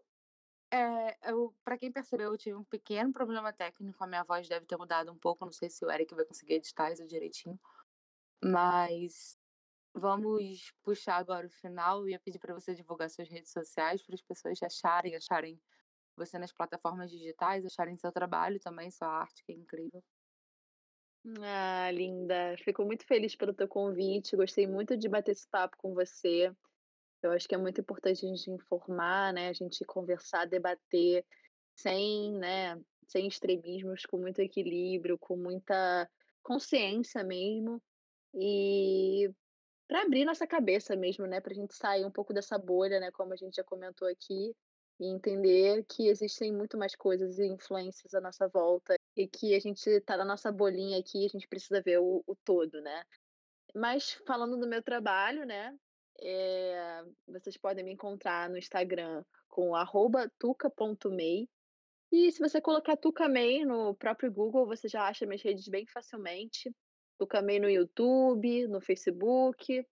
é, para quem percebeu, eu tive um pequeno problema técnico. A minha voz deve ter mudado um pouco. Não sei se o Eric vai conseguir editar isso direitinho. Mas Vamos puxar agora o final e ia pedir para você divulgar suas redes sociais para as pessoas acharem, acharem você nas plataformas digitais, acharem seu trabalho também, sua arte, que é incrível. Ah, linda. Fico muito feliz pelo teu convite. Gostei muito de bater esse papo com você. Eu acho que é muito importante a gente informar, né? A gente conversar, debater sem, né, sem extremismos, com muito equilíbrio, com muita consciência mesmo. E para abrir nossa cabeça mesmo, né, pra gente sair um pouco dessa bolha, né, como a gente já comentou aqui, e entender que existem muito mais coisas e influências à nossa volta e que a gente está na nossa bolinha aqui, a gente precisa ver o, o todo, né? Mas falando do meu trabalho, né? É, vocês podem me encontrar no Instagram com tuca.mei. E se você colocar TucaMei no próprio Google, você já acha minhas redes bem facilmente. TucaMei no YouTube, no Facebook.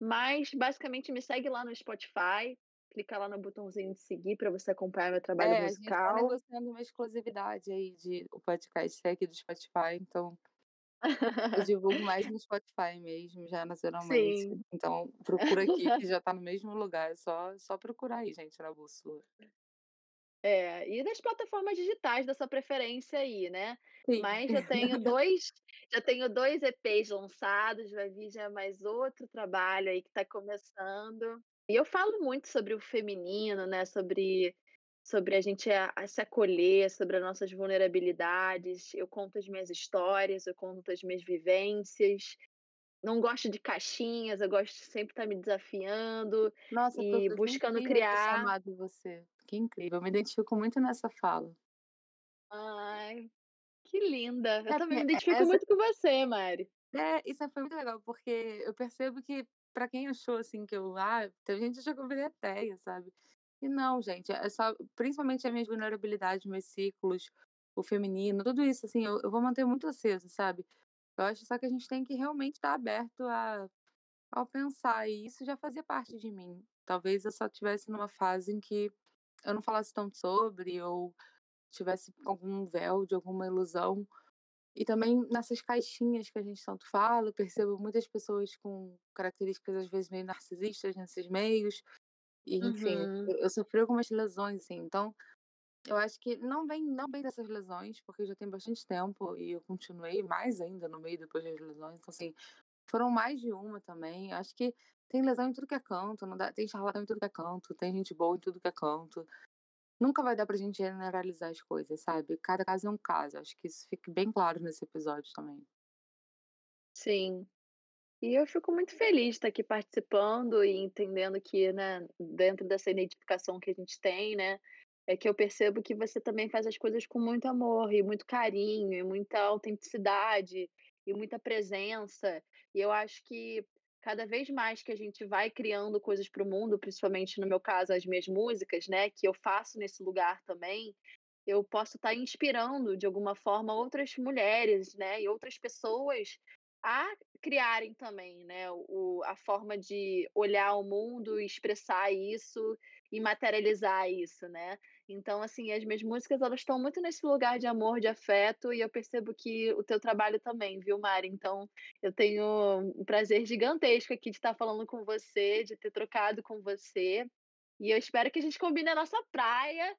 Mas basicamente me segue lá no Spotify, clica lá no botãozinho de seguir para você acompanhar meu trabalho é, musical. A gente tá negociando uma exclusividade aí de o podcast aqui do Spotify, então eu divulgo mais no Spotify mesmo, já nacionalmente. Sim. Então, procura aqui que já tá no mesmo lugar. É só, só procurar aí, gente, na bússola. É, e das plataformas digitais da sua preferência aí, né? Sim. Mas já tenho dois, já tenho dois EPs lançados, vai vir já mais outro trabalho aí que está começando. E eu falo muito sobre o feminino, né? Sobre, sobre a gente a, a se acolher, sobre as nossas vulnerabilidades. Eu conto as minhas histórias, eu conto as minhas vivências. Não gosto de caixinhas, eu gosto de sempre estar tá me desafiando Nossa, e buscando criar. Amado você. Que incrível, eu me identifico muito nessa fala. Ai, que linda. Eu é, também me identifico essa... muito com você, Mari. É, isso foi muito legal, porque eu percebo que para quem achou assim que eu, ah, tem gente que já virei ateia, sabe? E não, gente, é só, principalmente as minhas vulnerabilidades, meus ciclos, o feminino, tudo isso, assim, eu, eu vou manter muito aceso, sabe? Eu acho só que a gente tem que realmente estar aberto a, ao pensar, e isso já fazia parte de mim. Talvez eu só tivesse numa fase em que eu não falasse tanto sobre, ou tivesse algum véu de alguma ilusão e também nessas caixinhas que a gente tanto fala, eu percebo muitas pessoas com características às vezes meio narcisistas nesses meios. E, enfim, uhum. eu, eu sofri algumas lesões, assim. Então, eu acho que não vem, não vem dessas lesões, porque já tem bastante tempo e eu continuei mais ainda no meio depois das lesões. Então, assim, foram mais de uma também. Acho que tem lesão em tudo que é canto, não dá, tem charlatão em tudo que é canto, tem gente boa em tudo que é canto nunca vai dar pra gente generalizar as coisas, sabe? Cada caso é um caso. Acho que isso fica bem claro nesse episódio também. Sim. E eu fico muito feliz de estar aqui participando e entendendo que, né, dentro dessa identificação que a gente tem, né, é que eu percebo que você também faz as coisas com muito amor e muito carinho e muita autenticidade e muita presença. E eu acho que cada vez mais que a gente vai criando coisas para o mundo, principalmente no meu caso as minhas músicas, né, que eu faço nesse lugar também, eu posso estar tá inspirando de alguma forma outras mulheres, né, e outras pessoas a criarem também, né, o, a forma de olhar o mundo, expressar isso e materializar isso, né? Então, assim, as minhas músicas elas estão muito nesse lugar de amor, de afeto, e eu percebo que o teu trabalho também, viu, Mari? Então, eu tenho um prazer gigantesco aqui de estar falando com você, de ter trocado com você. E eu espero que a gente combine a nossa praia.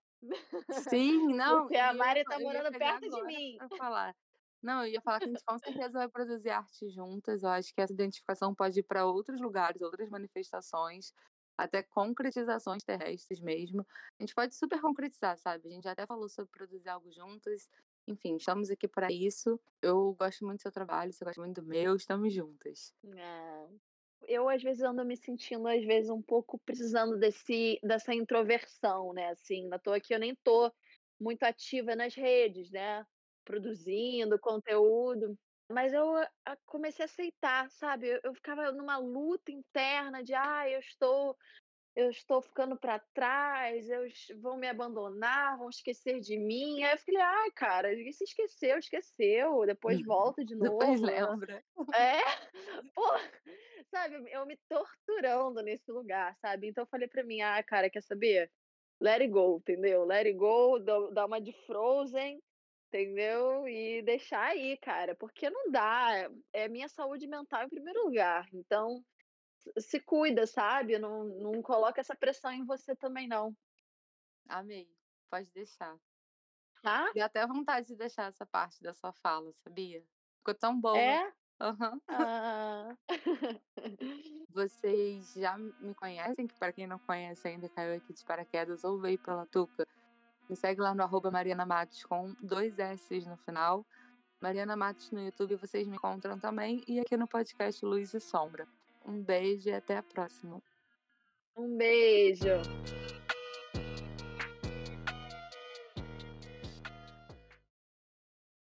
Sim, não. Porque a Mari está morando perto de mim. falar. Não, eu ia falar que a gente com certeza vai produzir arte juntas. Eu acho que essa identificação pode ir para outros lugares, outras manifestações até concretizações terrestres mesmo. A gente pode super concretizar, sabe? A gente já até falou sobre produzir algo juntas. Enfim, estamos aqui para isso. Eu gosto muito do seu trabalho, você gosta muito do meu, estamos juntas. É. Eu, às vezes, ando me sentindo, às vezes, um pouco precisando desse, dessa introversão, né? Assim, na toa que eu nem tô muito ativa nas redes, né? Produzindo conteúdo mas eu comecei a aceitar, sabe? Eu, eu ficava numa luta interna de, ah, eu estou eu estou ficando para trás, eu, vão me abandonar, vão esquecer de mim. Aí eu falei, ai, cara, se esqueceu, esqueceu, depois uhum. volta de novo. Depois lembra. É, pô, sabe, eu me torturando nesse lugar, sabe? Então eu falei para mim, ah, cara, quer saber? Let it go, entendeu? Let it go, dá uma de Frozen entendeu? E deixar aí, cara, porque não dá. É minha saúde mental em primeiro lugar. Então, se cuida, sabe? Não, não coloca essa pressão em você também, não. Amei. Pode deixar. Tá? Deu até vontade de deixar essa parte da sua fala, sabia? Ficou tão boa. É? Uhum. Ah. Vocês já me conhecem, que para quem não conhece ainda caiu aqui de paraquedas ou veio pela Tuca. Me segue lá no arroba Mariana Matos com dois S no final. Mariana Matos no YouTube vocês me encontram também e aqui no podcast Luz e Sombra. Um beijo e até a próxima. Um beijo.